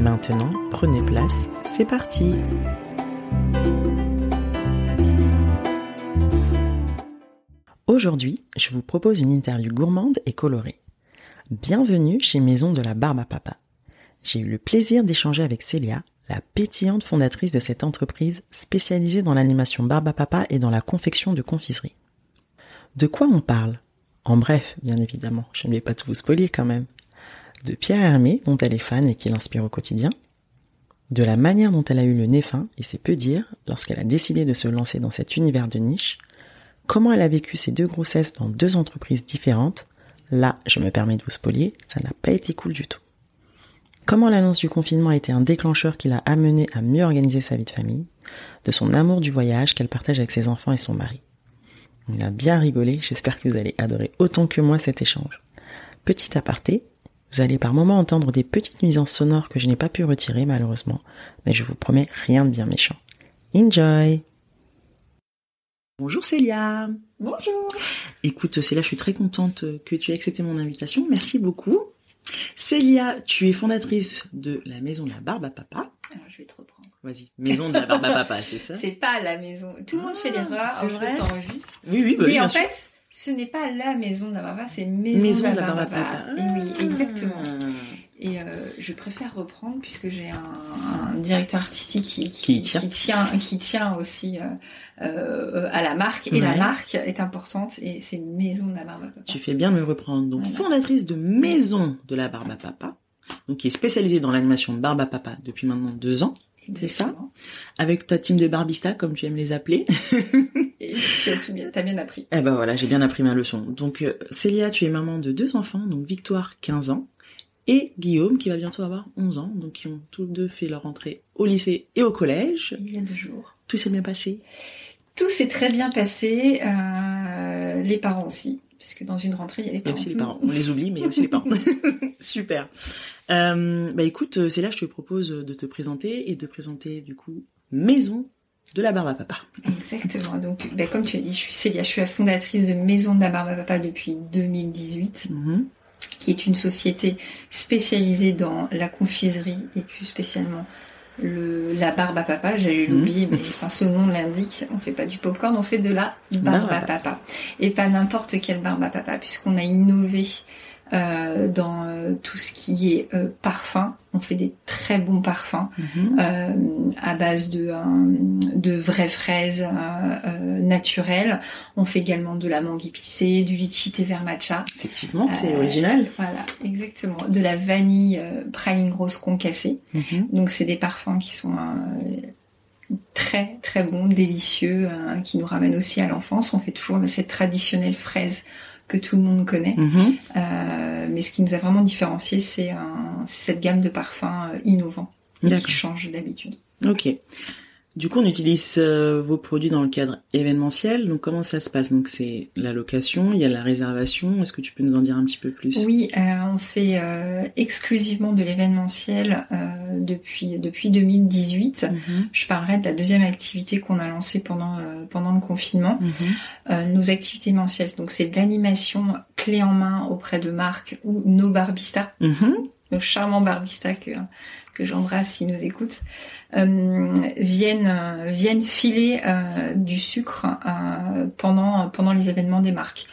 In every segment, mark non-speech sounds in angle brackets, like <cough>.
Maintenant, prenez place, c'est parti Aujourd'hui, je vous propose une interview gourmande et colorée. Bienvenue chez Maison de la Barbe Papa. J'ai eu le plaisir d'échanger avec Célia, la pétillante fondatrice de cette entreprise spécialisée dans l'animation barbe papa et dans la confection de confiserie. De quoi on parle? En bref, bien évidemment, je ne vais pas tout vous spoiler quand même. De Pierre Hermé, dont elle est fan et qui l'inspire au quotidien. De la manière dont elle a eu le nez fin, et c'est peu dire, lorsqu'elle a décidé de se lancer dans cet univers de niche. Comment elle a vécu ses deux grossesses dans deux entreprises différentes. Là, je me permets de vous spoiler, ça n'a pas été cool du tout. Comment l'annonce du confinement a été un déclencheur qui l'a amené à mieux organiser sa vie de famille, de son amour du voyage qu'elle partage avec ses enfants et son mari. On a bien rigolé, j'espère que vous allez adorer autant que moi cet échange. Petit aparté, vous allez par moments entendre des petites nuisances sonores que je n'ai pas pu retirer malheureusement, mais je vous promets rien de bien méchant. Enjoy Bonjour Célia Bonjour Écoute Célia, je suis très contente que tu aies accepté mon invitation, merci beaucoup. Célia, tu es fondatrice de la maison de la barbe à papa. Alors, je vais te reprendre. Vas-y, maison de la barbe à papa, c'est ça? <laughs> C'est pas la maison. Tout le monde fait Ah, l'erreur. je t'enregistre. Oui, oui, bah, Mais bien en sûr. fait, ce n'est pas la maison papa, c'est maison, maison de la barbe à papa. Et oui, Ah. exactement. Et euh, je préfère reprendre puisque j'ai un, un directeur artistique qui, tient. qui tient, qui tient aussi euh, euh, à la marque. Et la marque est importante et c'est maison de la barbe à papa. Tu fais bien de me reprendre. Donc, Voilà. fondatrice de Maison de la Barbe à Papa, donc qui est spécialisée dans l'animation de Barbe à Papa depuis maintenant deux ans, c'est ça avec ta team de barbistas, comme tu aimes les appeler. Et tu as tout bien, t'as bien appris. Eh ben voilà, j'ai bien appris ma leçon. Donc, euh, Célia, tu es maman de deux enfants, donc Victoire, 15 ans, et Guillaume, qui va bientôt avoir 11 ans, donc qui ont tous deux fait leur entrée au lycée et au collège. Il y a deux jours. Tout s'est bien passé? Tout s'est très bien passé, euh, les parents aussi, parce que dans une rentrée, il y a les Il y a parents. aussi les parents. On les oublie, mais il y a aussi les parents. <laughs> <laughs> Super. Euh, bah écoute, euh, c'est là je te propose de te présenter et de présenter du coup Maison de la Barbe à Papa. Exactement. Donc, ben, comme tu as dit, je suis Célia, je suis la fondatrice de Maison de la Barbe à Papa depuis 2018, Mhm. qui est une société spécialisée dans la confiserie et plus spécialement le, la barbe à papa. J'allais Mhm. l'oublier, mais enfin, ce nom l'indique. On fait pas du popcorn, on fait de la barbe Barbe à à papa. Et pas n'importe quelle barbe à papa, puisqu'on a innové euh, dans euh, tout ce qui est euh, parfum. On fait des très bons parfums euh, à base de, de vraies fraises euh, euh, naturelles. On fait également de la mangue épicée, du litchi thé vert matcha. Effectivement, c'est original. Voilà, exactement. De la vanille euh, praline grosse concassée. Mhm. Donc c'est des parfums qui sont euh, très très bons, délicieux, hein, qui nous ramènent aussi à l'enfance. On fait toujours cette traditionnelle fraise que tout le monde connaît. Mhm. Euh, mais ce qui nous a vraiment différencié, c'est cette gamme de parfums euh, innovants et qui change d'habitude. Ok. Du coup, on utilise euh, vos produits dans le cadre événementiel. Donc, comment ça se passe? Donc, c'est la location, il y a la réservation. Est-ce que tu peux nous en dire un petit peu plus? Oui, euh, on fait euh, exclusivement de l'événementiel depuis depuis 2018. Mhm. Je parlerai de la deuxième activité qu'on a lancée pendant pendant le confinement. Mhm. Nos activités événementielles, donc c'est de l'animation clé en main auprès de marques ou nos barbistas, Mhm. nos charmants barbistas que que j'embrasse s'ils nous écoutent, euh, viennent euh, viennent filer euh, du sucre euh, pendant pendant les événements des marques.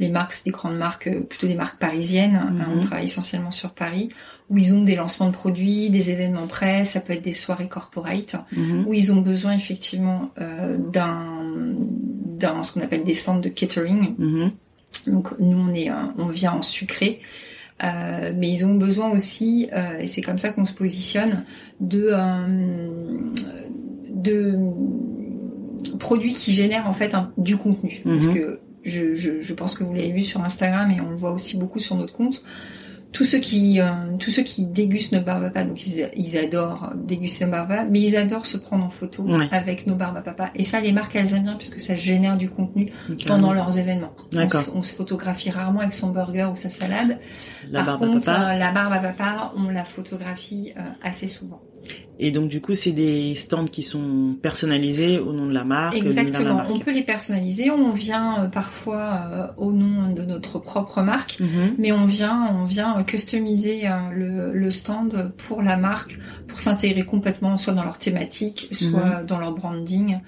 les marques, c'est des grandes marques, plutôt des marques parisiennes. hein, Mhm. on travaille essentiellement sur Paris, où ils ont des lancements de produits, des événements presse, ça peut être des soirées corporate, Mhm. où ils ont besoin effectivement d'un, d'un ce qu'on appelle des stands de catering. Mhm. Donc nous on est, on vient en sucré. Euh, mais ils ont besoin aussi, euh, et c'est comme ça qu'on se positionne, de, euh, de produits qui génèrent en fait un- du contenu. Parce Mhm. que je, je, je pense que vous l'avez vu sur Instagram et on le voit aussi beaucoup sur notre compte. Tous ceux qui, euh, tous ceux qui dégustent nos barbes à papa, donc ils, ils adorent déguster nos barbes à papa, mais ils adorent se prendre en photo Ouais. avec nos barbes à papa. Et ça, les marques, elles aiment bien puisque ça génère du contenu pendant leurs événements. On se, on se photographie rarement avec son burger ou sa salade. La Par barbe à contre, papa. euh, la barbe à papa, on la photographie euh, assez souvent. Et donc du coup, c'est des stands qui sont personnalisés au nom de la marque. l'univers de la Exactement. marque. On peut les personnaliser. On vient euh, parfois euh, au nom de notre propre marque. Mhm. Mais on vient, on vient customiser euh, le, le stand pour la marque, pour s'intégrer complètement, soit dans leur thématique, soit Mhm. dans leur branding.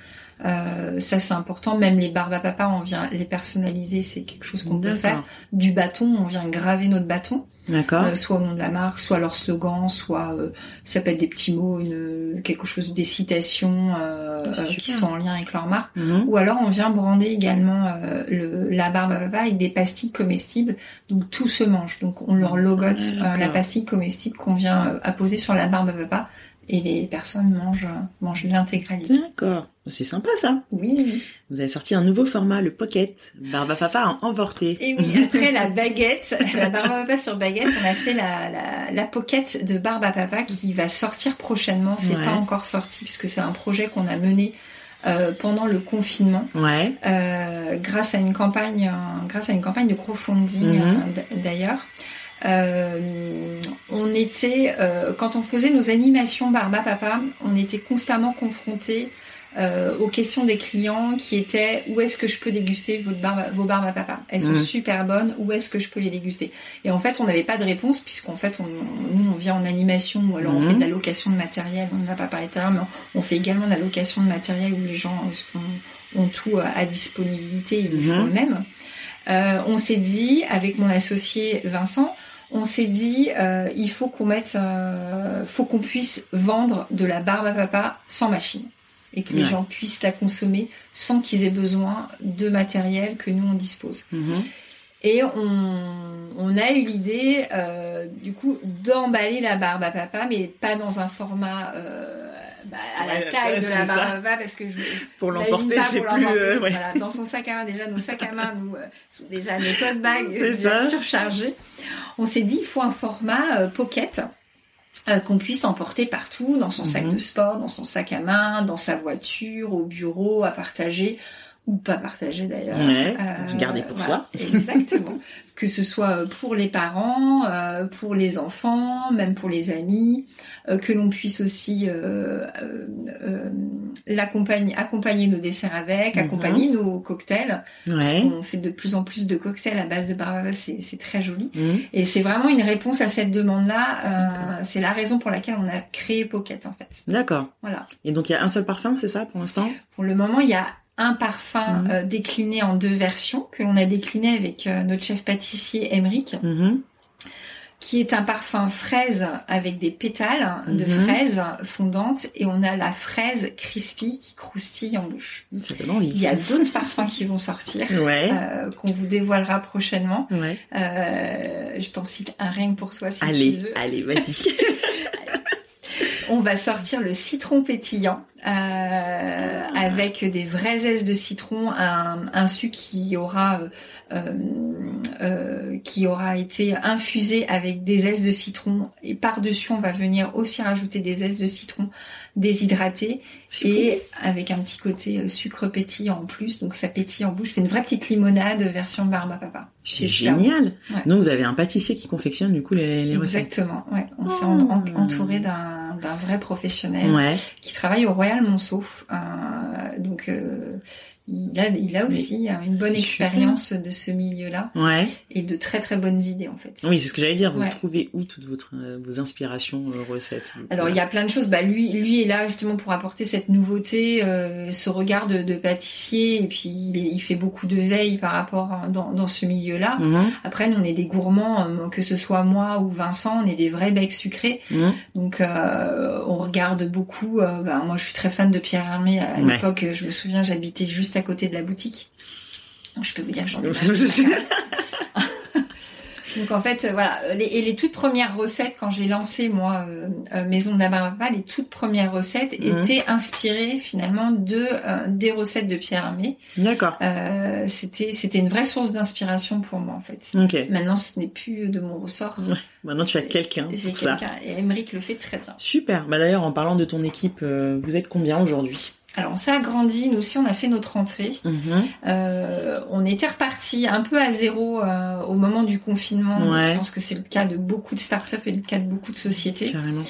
Euh, ça c'est important. Même les barbes à papa, on vient les personnaliser. C'est quelque chose qu'on peut faire. Du bâton, on vient graver notre bâton. D'accord. Euh, soit au nom de la marque, soit leur slogan, soit euh, ça peut être des petits mots, une, quelque chose, des citations euh, euh, qui sont en lien avec leur marque. Mhm. Ou alors on vient brander également euh, le, la barbe à papa avec des pastilles comestibles, donc tout se mange. Donc on leur logote euh, la pastille comestible qu'on vient apposer sur la barbe à papa et les personnes mangent mangent l'intégralité. D'accord. C'est sympa ça. Oui. Vous avez sorti un nouveau format, le Pocket. Barbe à papa en emporté. Et oui, après la baguette, la barbe à papa sur baguette, on a fait la, la, la pocket de barbe à papa qui va sortir prochainement. C'est Ouais. pas encore sorti puisque c'est un projet qu'on a mené euh, pendant le confinement, Ouais. euh, grâce à une campagne, euh, grâce à une campagne de crowdfunding Mhm. d- d'ailleurs. Euh, on était, euh, quand on faisait nos animations barbe à papa, on était constamment confrontés euh, aux questions des clients qui étaient où est-ce que je peux déguster votre barbe, à- vos barbes à papa Elles sont Mhm. super bonnes, où est-ce que je peux les déguster? Et en fait, on n'avait pas de réponse puisqu'en fait, on, nous, on vient en animation ou alors on Mhm. fait de la location de matériel. On n'a pas parlé tout à l'heure, mais on fait également de la location de matériel où les gens euh, ont, ont tout à disponibilité, ils le Mhm. font eux-mêmes. Euh, on s'est dit, avec mon associé Vincent, on s'est dit, euh, il faut qu'on mette, euh, faut qu'on puisse vendre de la barbe à papa sans machine et que les gens puissent la consommer sans qu'ils aient besoin de matériel que nous on dispose. Mhm. Et on, on a eu l'idée, euh, du coup, d'emballer la barbe à papa, mais pas dans un format euh, bah, à la taille de la barbe ça. à papa, parce que je <laughs> Pour l'emporter, c'est plus. euh, ouais. voilà, dans son sac à main, déjà nos sacs à main, nous, sont déjà nos tote bags surchargés. On s'est dit, il faut un format pocket euh, qu'on puisse emporter partout, dans son sac Mhm. de sport, dans son sac à main, dans sa voiture, au bureau, à partager ou pas partager d'ailleurs. Ouais, Euh, garder pour voilà, Exactement. <laughs> que ce soit pour les parents, euh, pour les enfants, même pour les amis, euh, que l'on puisse aussi euh, euh, euh, l'accompagner, accompagner nos desserts avec, accompagner nos cocktails. Parce Ouais. qu'on fait de plus en plus de cocktails à base de barbara, c'est très joli. Mhm. Et c'est vraiment une réponse à cette demande-là. Euh, c'est la raison pour laquelle on a créé Pocket en fait. D'accord. Voilà. Et donc il y a un seul parfum, c'est ça pour l'instant? Pour le moment, il y a un parfum Mhm. euh, décliné en deux versions que l'on a décliné avec euh, notre chef pâtissier Emeric, Mhm. qui est un parfum fraise avec des pétales de Mhm. fraises fondantes et on a la fraise crispy qui croustille en bouche. Ça donne envie. Il y a d'autres parfums qui vont sortir. Ouais. euh, qu'on vous dévoilera prochainement. Ouais. Je t'en cite un que pour toi si tu Allez, veux. allez, vas-y. <laughs> On va sortir le citron pétillant euh, avec des vraies aises de citron, un, un sucre qui aura euh, euh, qui aura été infusé avec des aises de citron et par dessus on va venir aussi rajouter des aises de citron déshydratées C'est et avec un petit côté sucre pétillant en plus donc ça pétille en bouche c'est une vraie petite limonade version barbe papa C'est génial. Ouais. Donc vous avez un pâtissier qui confectionne du coup les, les recettes. Exactement, ouais. On s'est Oh. en- en- entouré d'un d'un vrai professionnel Ouais. qui travaille au Monceau. Euh, donc, euh, il a, il a aussi hein, une bonne expérience de ce milieu-là Ouais. et de très très bonnes idées en fait. Oui, c'est ce que j'allais dire. Vous Ouais. trouvez où toutes votre, euh, vos inspirations, euh, recettes Alors il y a plein de choses. Bah lui, lui est là justement pour apporter cette nouveauté, euh, ce regard de, de pâtissier et puis il, est- il fait beaucoup de veille par rapport à- dans, dans ce milieu-là. Mhm, Après, nous on est des gourmands, euh, que ce soit moi ou Vincent, on est des vrais becs sucrés. mhm. Donc euh, on regarde beaucoup. euh, bah, moi je suis très fan de Pierre Hermé. À Ouais. l'époque, je me souviens, j'habitais juste à côté de la boutique. Donc, je peux vous dire que j'en ai. <laughs> <laughs> Donc en fait, euh, voilà, les, et les toutes premières recettes quand j'ai lancé moi euh, euh, Maison de la Barbapa, les toutes premières recettes Mhm. étaient inspirées finalement de euh, des recettes de Pierre Hermé. D'accord. Euh, c'était c'était une vraie source d'inspiration pour moi en fait. Ok. Maintenant, ce n'est plus de mon ressort. Ouais, Maintenant, tu as quelqu'un pour ça. et Emeric le fait très bien. Super. Bah d'ailleurs, en parlant de ton équipe, euh, vous êtes combien aujourd'hui? Alors on s'est agrandi, nous aussi on a fait notre entrée. Mhm. Euh, on était reparti un peu à zéro euh, au moment du confinement. Ouais. Je pense que c'est le cas de beaucoup de startups et le cas de beaucoup de sociétés. Carrément.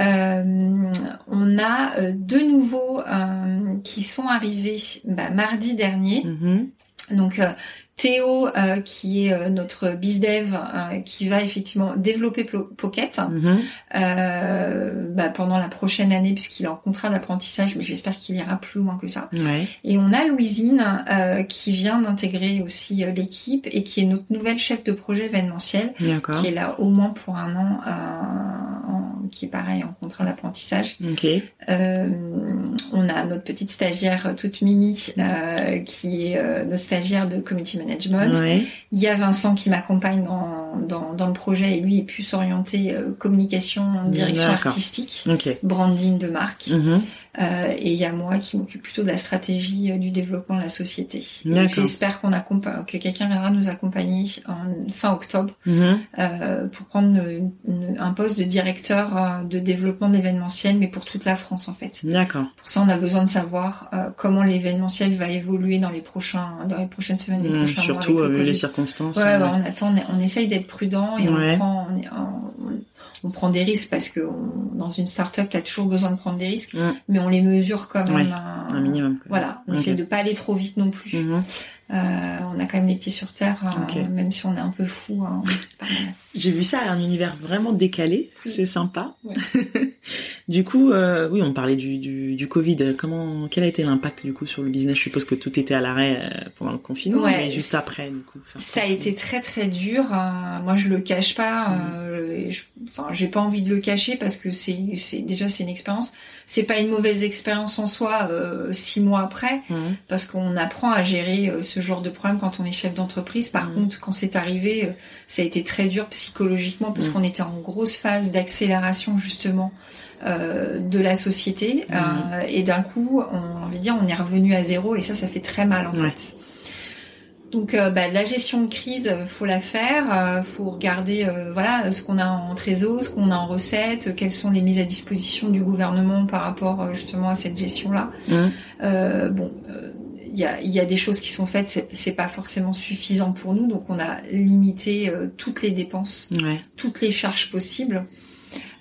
Euh, on a euh, deux nouveaux euh, qui sont arrivés bah, mardi dernier. Mhm. Donc euh, Théo, euh, qui est euh, notre bizdev, euh, qui va effectivement développer Pocket Mhm. euh, bah, pendant la prochaine année, puisqu'il est en contrat d'apprentissage, mais j'espère qu'il ira plus loin que ça. Ouais. Et on a Louisine euh, qui vient d'intégrer aussi l'équipe et qui est notre nouvelle chef de projet événementiel, qui est là au moins pour un an, euh, qui est pareil en contrat d'apprentissage. Euh, on a notre petite stagiaire toute mimi euh, qui est euh, notre stagiaire de community management. Ouais. Il y a Vincent qui m'accompagne dans, dans, dans le projet et lui pu s'orienter euh, communication, direction artistique, branding de marque. Mhm. Euh, et il y a moi qui m'occupe plutôt de la stratégie euh, du développement de la société. J'espère qu'on que quelqu'un viendra nous accompagner en fin octobre Mhm. euh, pour prendre une- une- un poste de directeur euh, de développement de l'événementiel, mais pour toute la France en fait. D'accord. Pour ça, on a besoin de savoir euh, comment l'événementiel va évoluer dans les prochains, dans les prochaines semaines, les prochains Surtout mois euh, vu le les Covid. circonstances. Ouais, euh, bah, on attend, on essaye d'être prudent et Ouais. on prend, on, est- on- on prend des risques parce que dans une start-up, t'as toujours besoin de prendre des risques, mais on les mesure même. Ouais, un- un minimum. quoi. Voilà, on Ok. essaie de pas aller trop vite non plus. Mhm. Euh, on a quand même les pieds sur terre, euh, même si on est un peu fou. hein. J'ai vu ça, un univers vraiment décalé, Oui. c'est sympa. Ouais. <laughs> du coup, euh, oui, on parlait du, du, du Covid. Comment, quel a été l'impact du coup sur le business? Je suppose que tout était à l'arrêt pendant le confinement, Ouais, mais juste après, du coup. Ça a été très très dur. moi, je le cache pas. je- Enfin, j'ai pas envie de le cacher parce que c'est, déjà c'est une expérience. C'est pas une mauvaise expérience en soi. six mois après, Mhm. parce qu'on apprend à gérer euh, ce genre de problème quand on est chef d'entreprise. Par Mhm. contre, quand c'est arrivé, euh, ça a été très dur psychologiquement parce Mhm. qu'on était en grosse phase d'accélération justement euh, de la société Mhm. euh, et d'un coup, on, on va dire, on est revenu à zéro et ça, ça fait très mal en Ouais. fait. Donc euh, bah, la gestion de crise, faut la faire, euh, faut regarder euh, voilà ce qu'on a en trésor, ce qu'on a en recettes, quelles sont les mises à disposition du gouvernement par rapport justement à cette gestion-là. Mhm. Euh, bon, euh, il y, a, il y a des choses qui sont faites, c'est- c'est pas forcément suffisant pour nous, donc on a limité euh, toutes les dépenses, Ouais. toutes les charges possibles.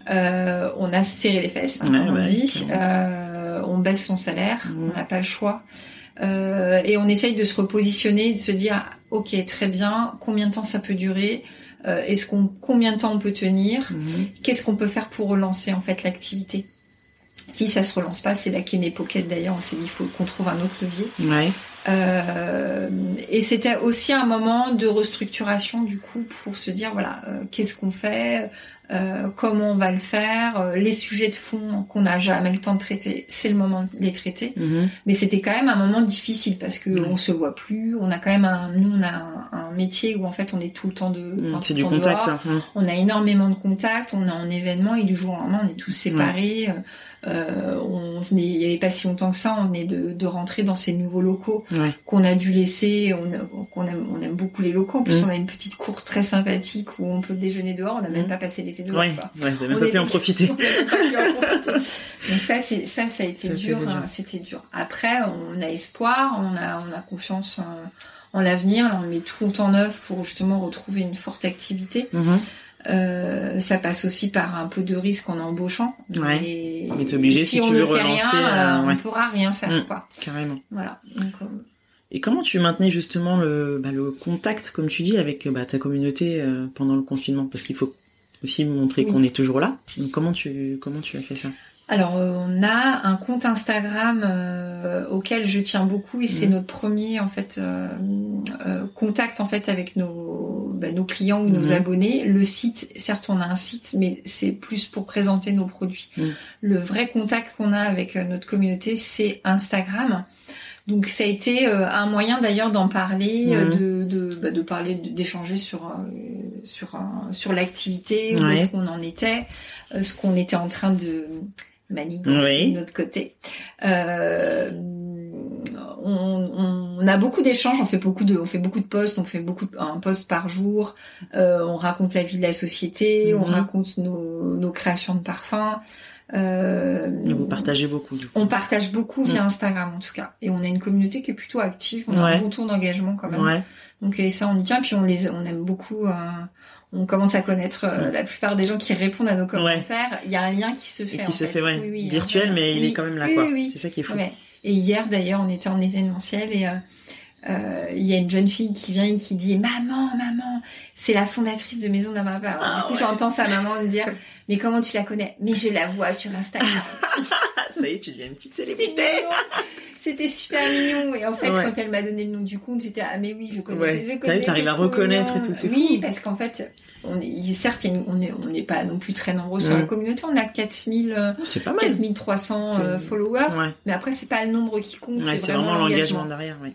Euh, on a serré les fesses, hein, Ouais, on ouais, dit. Euh, on baisse son salaire, on n'a pas le choix. Euh, et on essaye de se repositionner, de se dire, ok, très bien, combien de temps ça peut durer? Euh, Est-ce qu'on, combien de temps on peut tenir? Mhm. Qu'est-ce qu'on peut faire pour relancer en fait l'activité? Si ça se relance pas, c'est la Kenny Pocket d'ailleurs. On s'est dit, il faut qu'on trouve un autre levier. Ouais. Euh, et c'était aussi un moment de restructuration du coup pour se dire voilà euh, qu'est-ce qu'on fait, euh, comment on va le faire, euh, les sujets de fond qu'on n'a jamais le temps de traiter, c'est le moment de les traiter. Mhm. Mais c'était quand même un moment difficile parce que Ouais. on se voit plus, on a quand même un, nous on a un, un métier où en fait on est tout le temps de, tout C'est du contact. dehors. hein. Mhm. On a énormément de contacts, on est en événement et du jour au lendemain, on est tous séparés. Euh, on venait, il y avait pas si longtemps que ça, on venait de, de rentrer dans ces nouveaux locaux Ouais. qu'on a dû laisser. On, qu'on aime, on aime beaucoup les locaux. En plus, Mm. on a une petite cour très sympathique où on peut déjeuner dehors. On n'a même Mm. pas passé l'été dehors. Ouais. vous avez même <laughs> On pas pu en profiter. on. Donc ça, c'est ça, ça a été Ça dur. hein, C'était dur. Après, on a espoir, on a, on a confiance en, en l'avenir. On met tout en œuvre pour justement retrouver une forte activité. Mhm. Euh, ça passe aussi par un peu de risque en embauchant. Ouais. Mais t'es obligé, si on tu ne veux fait relancer, rien, euh, euh, on ne pourra rien faire, Mm. quoi. Carrément. Voilà. Donc, euh, Et comment tu maintenais justement le, bah, le contact, comme tu dis, avec bah, ta communauté euh, pendant le confinement? Parce qu'il faut aussi montrer qu'on est toujours là. Donc comment tu comment tu as fait ça? Alors, on a un compte Instagram euh, auquel je tiens beaucoup et c'est Mhm. notre premier en fait euh, euh, contact en fait avec nos bah, nos clients ou nos Mhm. abonnés. Le site, certes, on a un site, mais c'est plus pour présenter nos produits. Mhm. Le vrai contact qu'on a avec notre communauté, c'est Instagram. Donc ça a été un moyen d'ailleurs d'en parler, Mhm. de de, bah, de parler, d'échanger sur sur un- sur l'activité, où Ouais. est-ce qu'on en était, euh, ce qu'on était en train de manigancer Oui. de notre côté. Euh, on, on a beaucoup d'échanges, on fait beaucoup de, on fait beaucoup de posts, on fait beaucoup de, un post par jour. Euh, on raconte la vie de la société, on Mhm. raconte nos, nos créations de parfums. Euh, Vous partagez beaucoup du coup. on partage beaucoup via Instagram en tout cas, et on a une communauté qui est plutôt active. On a Ouais. un bon taux d'engagement quand même. Ouais. Donc et ça on y tient, puis on les, on aime beaucoup. euh, on commence à connaître euh, la plupart des gens qui répondent à nos commentaires. Il y a un lien qui se fait. Et en qui se fait, ouais, Oui, oui, virtuel, mais il est quand même là, oui, quoi. oui, oui. C'est ça qui est fou. Ouais. Et hier d'ailleurs, on était en événementiel et euh, il y a une jeune fille qui vient et qui dit maman, maman, c'est la fondatrice de Maison d'un Papa. Alors, Ah du coup, ouais. j'entends sa maman me dire <laughs> mais comment tu la connais? Mais je la vois sur Instagram. <laughs> Ça y est, tu deviens une petite célébrité. C'était super mignon. Et en fait, Ouais. quand elle m'a donné le nom du compte, j'étais ah mais oui, je connais. Ouais. Je connais t'arrives à reconnaître et tout, c'est Oui, fou. parce qu'en fait, on est, certes, on est, on n'est pas non plus très nombreux sur la communauté. On a 4000, euh, C'est pas mal. 4300 euh, followers. Ouais. Mais après, c'est pas le nombre qui compte, c'est vraiment, l'engagement. derrière, oui.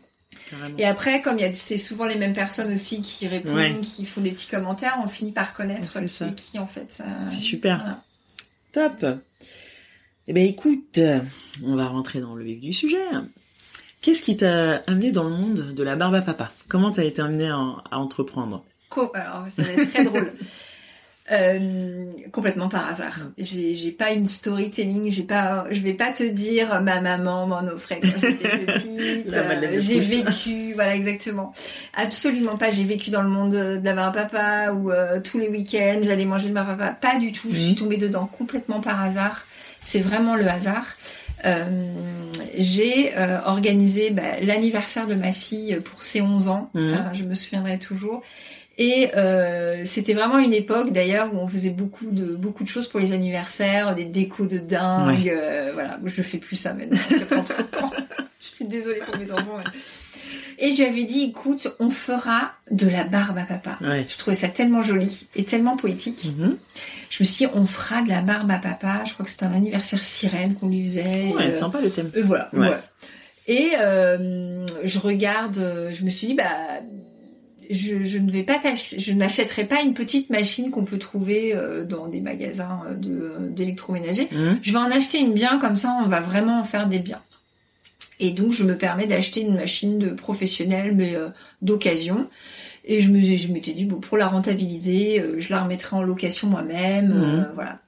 Carrément. Et après, comme c'est souvent les mêmes personnes aussi qui répondent, Ouais. qui font des petits commentaires, on finit par connaître C'est qui ça. est qui en fait. euh, C'est super. voilà. Top. Eh ben écoute, on va rentrer dans le vif du sujet. Qu'est-ce qui t'a amené dans le monde de la barbe à papa? Comment t'as été amené à, à entreprendre? Co- Alors, ça va être très drôle. <laughs> Euh, complètement par hasard. J'ai, j'ai pas une storytelling, j'ai pas, je vais pas te dire ma maman m'en offrait quand j'étais <laughs> petite. Euh, j'ai vécu, voilà exactement. Absolument pas. J'ai vécu dans le monde de la un papa où euh, tous les week-ends j'allais manger de ma papa. Pas du tout. Je suis tombée dedans complètement par hasard. C'est vraiment le hasard. Euh, j'ai euh, organisé bah, l'anniversaire de ma fille pour ses 11 ans. Euh, je me souviendrai toujours. Et euh, c'était vraiment une époque d'ailleurs où on faisait beaucoup de beaucoup de choses pour les anniversaires, des décos de dingue. euh, voilà, je ne fais plus ça maintenant. Ça prend trop de temps. <laughs> Je suis désolée pour mes enfants. mais- Et je lui avais dit, écoute, on fera de la barbe à papa. Ouais. Je trouvais ça tellement joli et tellement poétique. Mhm. Je me suis dit, on fera de la barbe à papa. Je crois que c'était un anniversaire sirène qu'on lui faisait. Ouais, Euh, sympa le thème. et voilà. Ouais. ouais. Et euh, je regarde, euh, je me suis dit, bah, je, je ne vais pas je n'achèterai pas une petite machine qu'on peut trouver euh, dans des magasins euh, de- d'électroménager. Mhm. Je vais en acheter une bien, comme ça, on va vraiment en faire des biens. Et donc, je me permets d'acheter une machine de professionnelle, mais euh, d'occasion. Et je me, je m'étais dit, bon, pour la rentabiliser, euh, je la remettrai en location moi-même, euh, Mhm. voilà.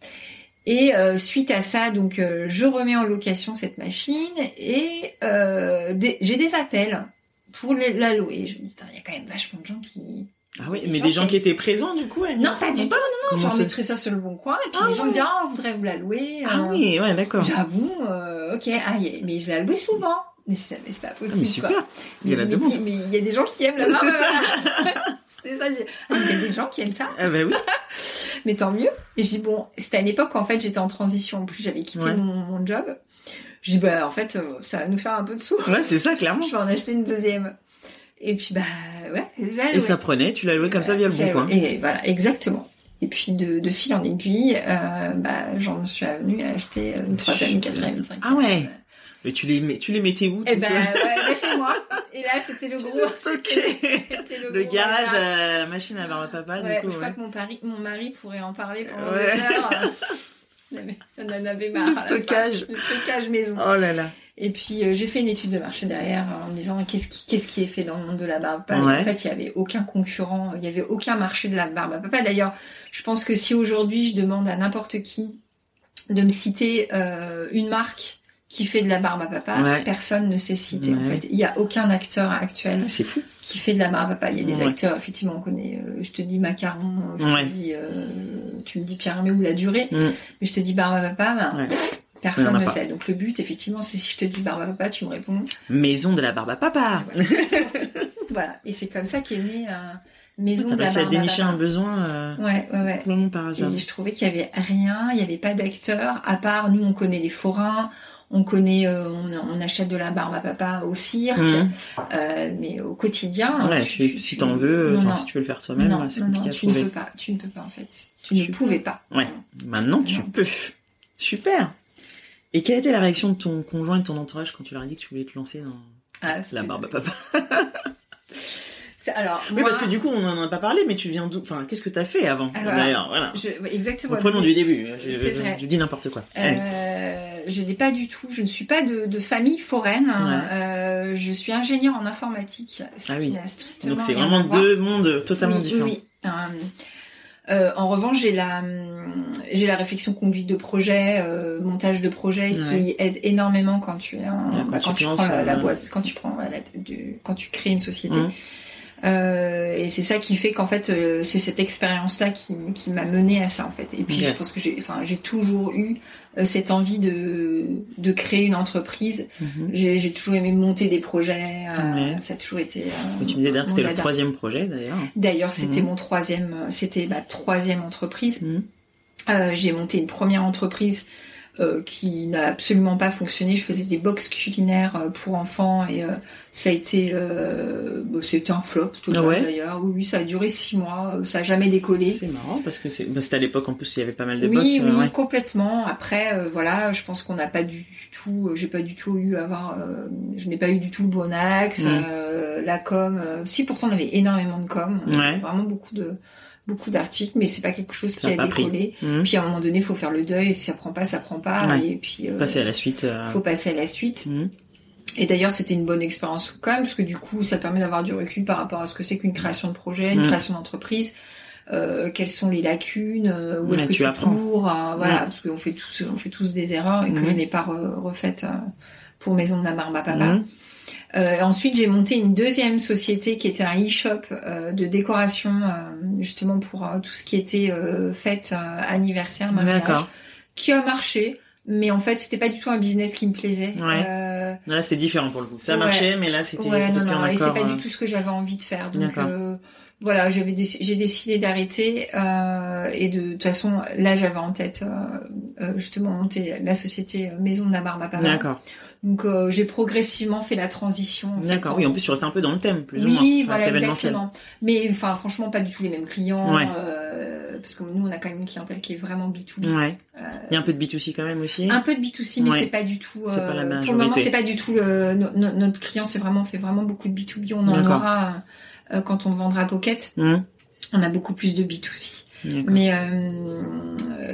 Et euh, suite à ça, donc, euh, je remets en location cette machine et euh, j'ai des appels pour la louer. Je me dis, il y a quand même vachement de gens qui... Ah oui, Des mais gens des gens qui- qui étaient présents du coup. à Non, pas du tout, non, non, Comment je ça sur le bon coin. Et puis Ah les gens me disent, ah, on voudrait vous la louer. Ah euh, oui, ouais, d'accord. dit, ah bon, euh, ok, ah, mais je la louais souvent. Mais c'est pas Ah, possible. mais super. quoi. Il y a la mais, demande. qui- mais il y a des gens qui aiment la C'est barbe. ça. <laughs> Ah, il y a des gens qui aiment ça, Ah bah oui. <laughs> mais tant mieux. Et je dis bon, c'était à l'époque en fait j'étais en transition. En plus j'avais quitté Ouais. mon, mon job. Je dis bah en fait euh, ça va nous faire un peu de sous. Ouais, c'est ça, clairement. Je vais en acheter une deuxième. Et puis bah ouais. Et ça prenait, tu l'as loué comme ça via le bon coin. Et voilà, exactement. Et puis de, de fil en aiguille, euh, bah, j'en suis venue à acheter une troisième, une quatrième, cinquième. Ah ouais. Mais tu les, mets- tu les mettais où toutes ben ouais, chez moi. Et là c'était le gros. <laughs> c'était Le gros garage à la machine à barbe à papa, Ouais, du coup. je crois que mon, pari, mon mari pourrait en parler pendant Ouais. des heures. <laughs> On en avait marre. Le stockage. Le stockage maison. Oh là là. Et puis euh, j'ai fait une étude de marché derrière euh, en me disant qu'est-ce qui, qu'est-ce qui est fait dans le monde de la barbe? À papa. Ouais. En fait, il y avait aucun concurrent, il y avait aucun marché de la barbe à papa. D'ailleurs, je pense que si aujourd'hui je demande à n'importe qui de me citer euh, une marque qui fait de la barbe à papa, Ouais. personne ne sait citer. En fait, il y a aucun acteur actuel Ah, C'est fou. Qui fait de la barbe à. Il y a des Ouais. acteurs, effectivement, on connaît. euh, je te dis macaron, je Ouais. te dis, euh, tu me dis Pierre Hermé ou la durée, Mm. mais je te dis barbe à papa, ben, Ouais. Personne ne sait. Donc le but, effectivement, c'est si je te dis barbe à papa, tu me réponds. Maison de la barbe à papa. <laughs> voilà. Et c'est comme ça qu'est née euh, Maison de la barbe à dénicher un besoin Ouais, ouais, ouais. par hasard. Et je trouvais qu'il y avait rien, il n'y avait pas d'acteurs, à part nous, on connaît les forains, on connaît, euh, on, on achète de la barbe à papa au cirque, Mhm. euh, mais au quotidien. Ouais, tu- tu- tu- si tu- t'en veux, non, enfin, non. si tu veux le faire toi-même, c'est non, compliqué non, à tu ne peux pas, tu ne peux pas en fait. Tu ne pouvais pas. Ouais. Maintenant, tu peux. Super. Et quelle était la réaction de ton conjoint et de ton entourage quand tu leur as dit que tu voulais te lancer dans Ah, la barbe à papa? <laughs> Alors, Oui, moi, parce que du coup, on en a pas parlé, mais tu viens d'où Enfin, qu'est-ce que t'as fait avant D'ailleurs, voilà. je- exactement. Reprenons du début. Je, C'est je- vrai. je dis n'importe quoi. Euh, je n'ai pas du tout, je ne suis pas de, de famille foraine. hein. Euh, je suis ingénieure en informatique. Ah oui. Donc c'est vraiment deux mondes totalement Oui, différents. Oui. Euh, euh, en revanche, j'ai la j'ai la réflexion conduite de projet, euh, montage de projet qui aide énormément quand tu es un, D'accord, bah, tu quand tu prends la, la boîte, quand tu prends la du- quand tu crées une société. Mhm. Euh, et c'est ça qui fait qu'en fait euh, c'est cette expérience là qui, qui m'a mené à ça en fait. Et puis je pense que j'ai enfin j'ai toujours eu euh, cette envie de de créer une entreprise. Mhm. J'ai toujours aimé monter des projets. Ouais. Ça a toujours été. tu me disais d'ailleurs que c'était le troisième projet d'ailleurs. D'ailleurs, c'était Mhm. mon troisième, c'était ma troisième entreprise. Mhm. Euh, j'ai monté une première entreprise euh, qui n'a absolument pas fonctionné. Je faisais des box culinaires euh, pour enfants et euh, ça a été, euh, bah, c'était un flop total Ah ouais? d'ailleurs. Oui, oui, ça a duré six mois, euh, ça a jamais décollé. C'est marrant parce que c'est bah, c'était à l'époque en plus il y avait pas mal de Oui, box. oui, ouais. complètement. Après, euh, voilà, je pense qu'on n'a pas du tout, j'ai pas du tout eu à avoir, euh, je n'ai pas eu du tout le bon axe, Mm. euh, la com. euh, si pourtant on avait énormément de com, vraiment beaucoup de beaucoup d'articles, mais c'est pas quelque chose Ça qui a décollé. Mhm. Puis à un moment donné, il faut faire le deuil. Si ça prend pas, ça prend pas. Ouais. Et puis euh, Passer à la suite. euh, faut passer à la suite. mhm. Et d'ailleurs, c'était une bonne expérience quand même, parce que du coup, ça permet d'avoir du recul par rapport à ce que c'est qu'une création de projet, une Mm. création d'entreprise. Euh, quelles sont les lacunes, euh, où est-ce que tu apprends. cours, euh, voilà, parce qu'on fait tous, on fait tous des erreurs et que je n'ai pas re- refaites euh, pour Maison de la Marbe à Papa. Euh, ensuite, j'ai monté une deuxième société qui était un e-shop euh, de décoration, euh, justement pour euh, tout ce qui était euh, fête, euh, anniversaire, mariage, D'accord. qui a marché. Mais en fait, c'était pas du tout un business qui me plaisait. Ouais. Euh, Là c'était différent pour le coup. Ça Ouais. marchait mais là c'était ouais, non, non, et c'est pas du tout ce que j'avais envie de faire. Donc euh, voilà, j'avais j'ai décidé d'arrêter euh, et de, de toute façon, là, j'avais en tête justement monter la société Maison de la Papa. D'accord. Donc euh, j'ai progressivement fait la transition. en D'accord. Oui, en plus tu restais un peu dans le thème plus ou moins. oui, voilà, exactement. Mais enfin, franchement, pas du tout les mêmes clients. Ouais. euh, parce que nous, on a quand même une clientèle qui est vraiment B2B. Ouais. Euh, Il y a un peu de B2C quand même aussi. un peu de B2C, mais Ouais. c'est pas du tout. C'est pas la euh, pour le moment, c'est pas du tout le, no- no- notre client. C'est vraiment, on fait vraiment beaucoup de B2B. On en D'accord. aura euh, quand on vendra Pocket. Mhm. On a beaucoup plus de B2C. Mais euh,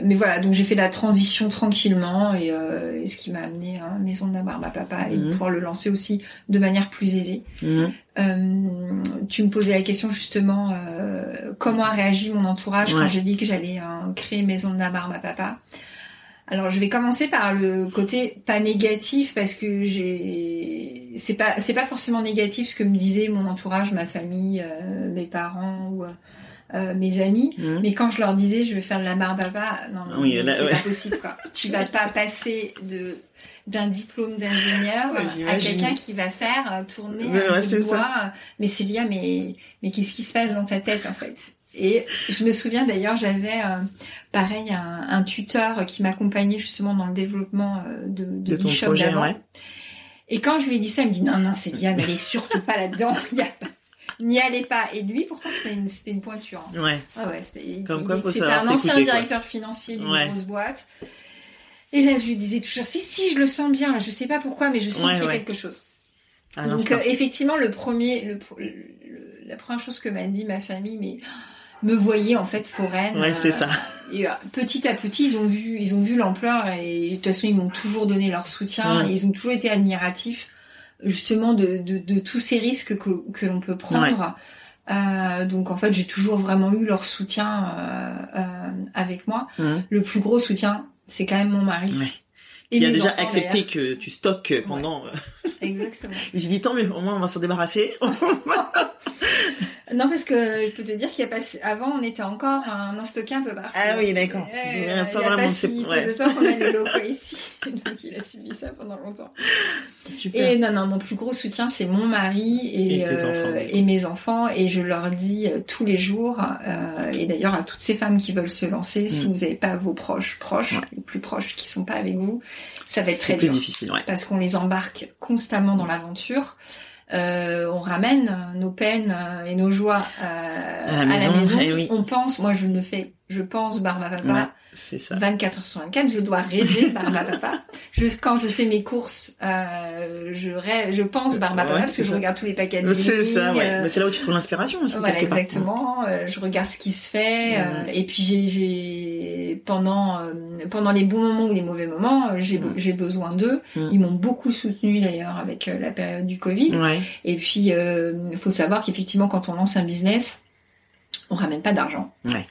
mais voilà, donc j'ai fait la transition tranquillement et, euh, et ce qui m'a amené à Maison de la Barbe à Papa et Mhm. pouvoir le lancer aussi de manière plus aisée. Mhm. Euh, tu me posais la question justement euh, comment a réagi mon entourage Ouais. quand j'ai dit que j'allais euh, créer Maison de la Barbe à Papa. Alors je vais commencer par le côté pas négatif parce que j'ai c'est pas c'est pas forcément négatif ce que me disait mon entourage, ma famille, euh, mes parents ou euh, mes amis. Mhm. Mais quand je leur disais je vais faire de la barbe à non, mais Oui, c'est ouais. pas possible quoi. <laughs> tu vas pas passer de d'un diplôme d'ingénieur Ouais, à quelqu'un qui va faire euh, tourner Ouais, un ouais, ça. bois. Mais Célia, mais mais qu'est-ce qui se passe dans ta tête en fait? Et je me souviens d'ailleurs, j'avais euh, pareil un, un tuteur qui m'accompagnait justement dans le développement euh, de, de, De ton projet, ouais. Et quand je lui ai dit ça, il me dit non, non, Célia, n'allez surtout pas là-dedans. <laughs> Il y a pas- N'y allez pas. Et lui, pourtant, c'était une, c'était une pointure. hein. Ouais. Ah ouais, c'était Comme il- quoi, faut c'était savoir un ancien s'écouter, quoi. directeur financier d'une Ouais. grosse boîte. Et là, je lui disais toujours, si, si, je le sens bien. Là, je sais pas pourquoi, mais je sens Ouais, qu'il y a ouais. quelque chose. À Donc, l'instant. euh, effectivement, le premier, le, pr- le- le- la première chose que m'a dit ma famille, mais <gasps> me voyait en fait foraine. Ouais, c'est euh, ça. Et euh, petit à petit, ils ont vu, ils ont vu l'ampleur et de toute façon, ils m'ont toujours donné leur soutien. Et ils ont toujours été admiratifs, justement, de, de, de tous ces risques que, que l'on peut prendre. Euh, donc en fait, j'ai toujours vraiment eu leur soutien euh, euh, avec moi. Mhm. Le plus gros soutien, c'est quand même mon mari. Ouais. Et Il a déjà enfants, accepté que tu stockes pendant. d'ailleurs. Exactement. <laughs> Il s'est dit tant mieux, au moins on va s'en débarrasser. <laughs> <laughs> Non, parce que je peux te dire qu'il y a pas avant, on était encore en stocké un peu partout. Ah oui, d'accord. il n'y a pas vraiment pas si ouais. de temps qu'on a les locaux <laughs> ici. Donc il a subi ça pendant longtemps. Super. Et non, non, mon plus gros soutien, c'est mon mari et, et, euh, et, mes enfants. Et je leur dis euh, tous les jours, euh, et d'ailleurs à toutes ces femmes qui veulent se lancer, si mm. vous n'avez pas vos proches, proches, les plus proches qui sont pas avec vous, ça va être très plus dur. difficile, ouais. Parce qu'on les embarque constamment dans l'aventure. Euh, on ramène nos peines et nos joies euh, à la maison. Eh on pense, moi je ne fais, je pense Barba Papa. Ça. 24 heures sur 24, je dois rêver Barba Papa. <laughs> Je, quand je fais mes courses, euh, je rêve, je pense Barba Papa parce que je regarde tous les paquets de C'est ça, ouais. Mais c'est là où tu trouves l'inspiration aussi. Voilà, exactement. Euh, je regarde ce qui se fait. Euh, et puis j'ai, j'ai pendant euh, pendant les bons moments ou les mauvais moments, j'ai besoin d'eux. Ils m'ont beaucoup soutenu d'ailleurs avec la période du Covid. Et puis il faut savoir qu'effectivement quand on lance un business, on ramène pas d'argent. Ouais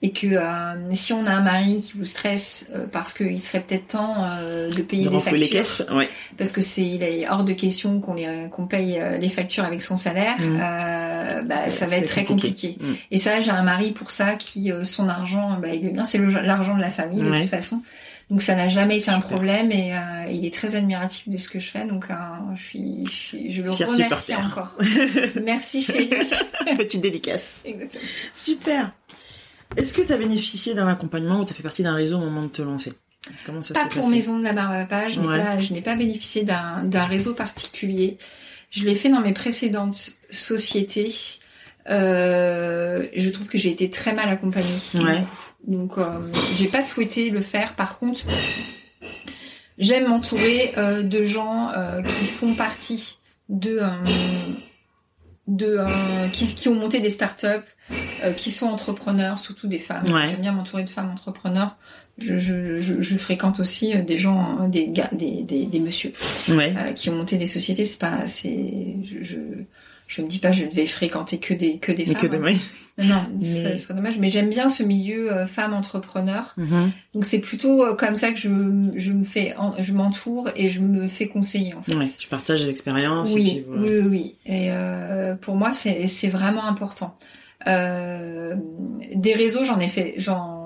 et que euh, si on a un mari qui vous stresse euh, parce qu'il serait peut-être temps euh, de payer des factures, les caisses, ouais. parce que c'est il est hors de question qu'on les qu'on paye les factures avec son salaire, mmh. bah, ça va être très compliqué. Mmh. Et ça, j'ai un mari pour ça qui son argent, bah, il est bien, c'est l'argent de la famille de toute façon. Donc ça n'a jamais été un problème et il est très admiratif de ce que je fais. Donc je, suis, je, suis, je le remercie encore. <laughs> Merci chérie. Petite dédicace. <laughs> Exactement. Super. Est-ce que tu as bénéficié d'un accompagnement ou tu as fait partie d'un réseau au moment de te lancer? Comment ça Pas pour Maison de la Barbapapa, je n'ai pas, bénéficié d'un réseau particulier. Je l'ai fait dans mes précédentes sociétés. Euh, je trouve que j'ai été très mal accompagnée. Ouais. Donc, euh, j'ai pas souhaité le faire. Par contre, j'aime m'entourer euh, de gens qui font partie de de qui, qui, ont monté des startups, euh, qui sont entrepreneurs, surtout des femmes. J'aime bien m'entourer de femmes entrepreneurs. Je, je, je, je, fréquente aussi euh, des gens, euh, des gars, des, des, des messieurs qui ont monté des sociétés. C'est pas, c'est, je, je, me dis pas je devais fréquenter que des que des femmes. Que des, non, ce serait dommage. Mais j'aime bien ce milieu euh, femme entrepreneur. Mhm. Donc c'est plutôt euh, comme ça que je, je me fais, je m'entoure et je me fais conseiller en fait. Ouais, tu partages l'expérience. Oui, oui, oui, Et euh, pour moi c'est c'est vraiment important. Euh, des réseaux, j'en ai fait, j'en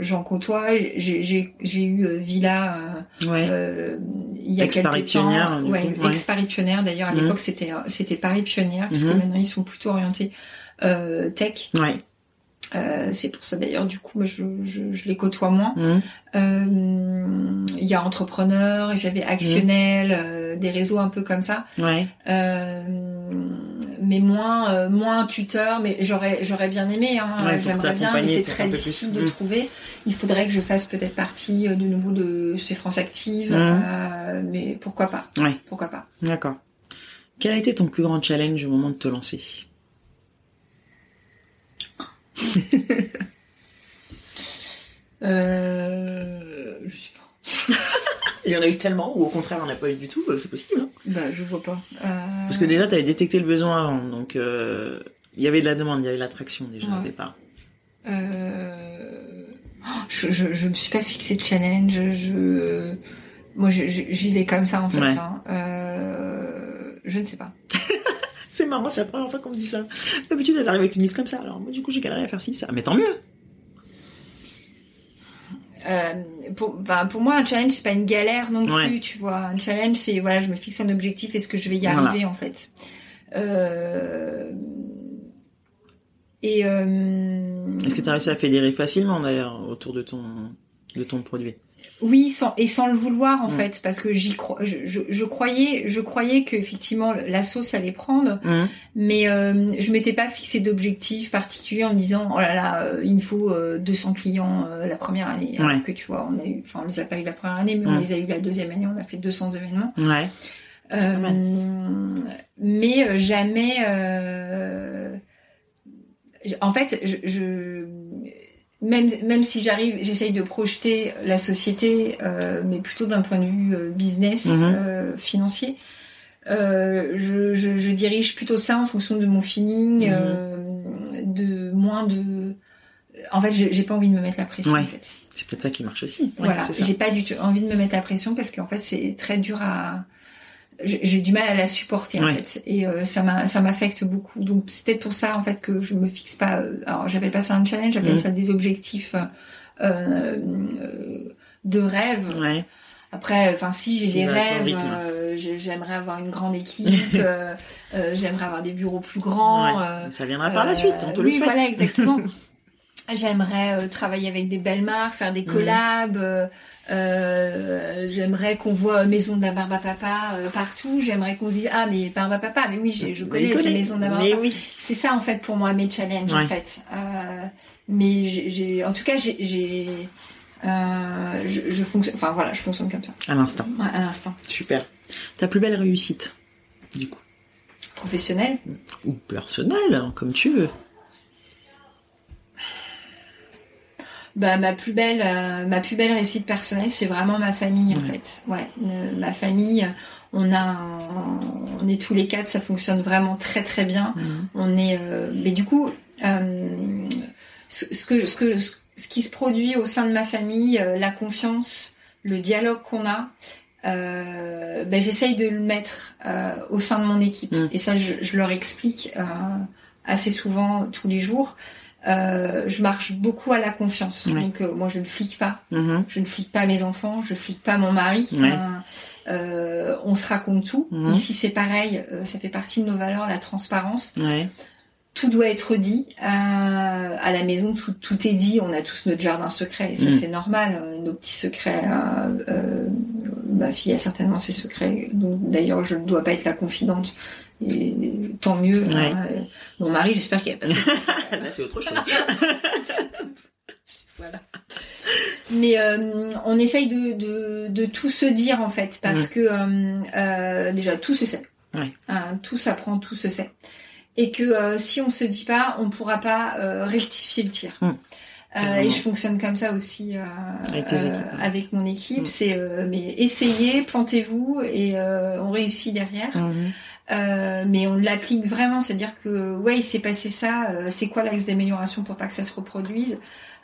j'en côtoie. J'ai j'ai eu euh, Villa euh, il y a quelques temps. Ouais, Ex-Paris Pionnière d'ailleurs à mhm. l'époque c'était c'était Paris Pionnière puisque mhm. maintenant ils sont plutôt orientés euh, tech. Ouais. Euh, c'est pour ça d'ailleurs du coup je, je, je les côtoie moins. Mmh. Euh, il y a entrepreneurs, j'avais actionnel, mmh. euh, des réseaux un peu comme ça. Ouais. Euh, mais moins moins tuteur, mais j'aurais j'aurais bien aimé. Hein, J'aimerais bien, mais c'est très difficile de mmh. trouver. Il faudrait que je fasse peut-être partie de nouveau de chez France Active, mais pourquoi pas. Ouais. Pourquoi pas. D'accord. Quel a été ton plus grand challenge au moment de te lancer? Euh, je sais pas. <laughs> Il y en a eu tellement, ou au contraire, on n'a pas eu du tout, euh, c'est possible. Hein bah, je vois pas. Euh... Parce que déjà, tu avais détecté le besoin avant, donc euh, il y avait de la demande, il y avait l'attraction déjà au départ. Euh... Je, je, je, me suis pas fixé de challenge, je... Moi, j'y vais comme ça, en fait. Hein. Euh... Je ne sais pas. <laughs> C'est marrant, c'est la première fois qu'on me dit ça. D'habitude, elles arrivent avec une liste comme ça. Alors, moi, du coup, j'ai galéré à faire ci, ça. Mais tant mieux. Euh, pour, bah, pour moi, un challenge, c'est pas une galère non plus, tu vois. Un challenge, c'est, voilà, je me fixe un objectif, est-ce que je vais y arriver, en fait. Euh... Et, euh... Est-ce que tu as réussi à fédérer facilement, d'ailleurs, autour de ton, de ton produit? Oui, sans, et sans le vouloir en mm. fait, parce que j'y crois, je, je, croyais, je croyais que effectivement la sauce allait prendre, mm. mais euh, je m'étais pas fixé d'objectif particulier en me disant oh là là, euh, il me faut 200 euh, clients euh, la première année, alors que tu vois, on a eu, enfin on les a pas eu la première année, mais on mm. les a eu la deuxième année, on a fait 200 événements. Ouais. mais jamais. en fait, je, je même, même si j'arrive, j'essaye de projeter la société, euh, mais plutôt d'un point de vue euh, business, mhm. euh, financier. Euh, je, je, je, dirige plutôt ça en fonction de mon feeling, mhm. de moins de. En fait, j'ai pas envie de me mettre la pression. En fait. C'est peut-être ça qui marche aussi. voilà, j'ai pas du tout envie de me mettre la pression parce qu'en fait, c'est très dur à j'ai du mal à la supporter en fait et euh, ça m'a ça m'affecte beaucoup donc c'est peut-être pour ça en fait que je me fixe pas euh, alors j'appelle pas ça un challenge j'appelle Mhm. ça des objectifs euh, euh, de rêve Ouais. après enfin si j'ai des rêves euh, j'ai- j'aimerais avoir une grande équipe <laughs> j'aimerais avoir des bureaux plus grands Ouais. Ça viendra par la suite, on te le oui, souhaite. voilà, exactement. <laughs> J'aimerais euh, travailler avec des belles marques, faire des collabs. euh, euh, j'aimerais qu'on voit Maison de la Barbe à Papa euh, partout. J'aimerais qu'on se dise ah mais Barbe à Papa, mais oui, je Mais connais ces connaît. Maisons de la Barbe à Papa. oui. C'est ça en fait pour moi mes challenges Ouais. en fait. Euh, mais j'ai- en tout cas j'ai, je, je fonctionne, enfin voilà, je fonctionne comme ça, À l'instant. ouais, à l'instant. Super. Ta plus belle réussite, du coup? Professionnel. Ou personnelle, comme tu veux. Bah ma plus belle euh, ma plus belle réussite personnelle c'est vraiment ma famille en fait. Ouais, euh, ma famille on a un- on est tous les quatre ça fonctionne vraiment très très bien. Mhm. On est euh, mais du coup euh, ce, ce que ce que ce qui se produit au sein de ma famille euh, la confiance, le dialogue qu'on a euh, ben, j'essaye de le mettre euh, au sein de mon équipe Mm. et ça je, je leur explique euh, assez souvent tous les jours euh, je marche beaucoup à la confiance. Ouais. Donc euh, moi je ne flique pas, Mhm. je ne flique pas mes enfants, je flique pas mon mari. Ouais. Euh, euh, on se raconte tout. Mhm. Ici c'est pareil, euh, ça fait partie de nos valeurs, la transparence. Ouais. Tout doit être dit. Euh, à la maison tout, tout est dit. On a tous notre jardin secret et ça Mhm. c'est normal. Nos petits secrets. ma fille a certainement ses secrets. Donc d'ailleurs je ne dois pas être la confidente. Et tant mieux. Ouais. hein. Mon mari j'espère qu'il n'y a pas de <laughs> Là, c'est autre chose. <laughs> Voilà. Mais euh, on essaye de, de, de tout se dire en fait, parce Ouais. que euh, euh, déjà tout se sait. Ouais. Hein, tout s'apprend, tout se sait. Et que euh, si on se dit pas, on pourra pas euh, rectifier le tir. Euh, et je fonctionne comme ça aussi euh, Avec euh, mon équipe. Mm. C'est euh, mais essayez, plantez-vous et euh, on réussit derrière. Euh, mais on l'applique vraiment, c'est-à-dire que ouais, il s'est passé ça, euh, c'est quoi l'axe d'amélioration pour pas que ça se reproduise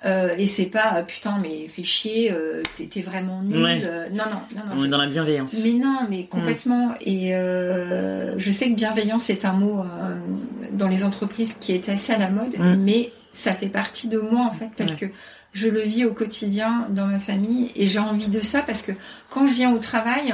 euh, Et c'est pas euh, putain, mais fais chier, euh, t'es vraiment nul. Ouais. euh, non, non, non, non. On je- est dans la bienveillance. Mais non, mais complètement. Et euh, je sais que bienveillance est un mot euh, dans les entreprises qui est assez à la mode, Mm. mais ça fait partie de moi en fait parce Ouais. que je le vis au quotidien dans ma famille et j'ai envie de ça parce que quand je viens au travail,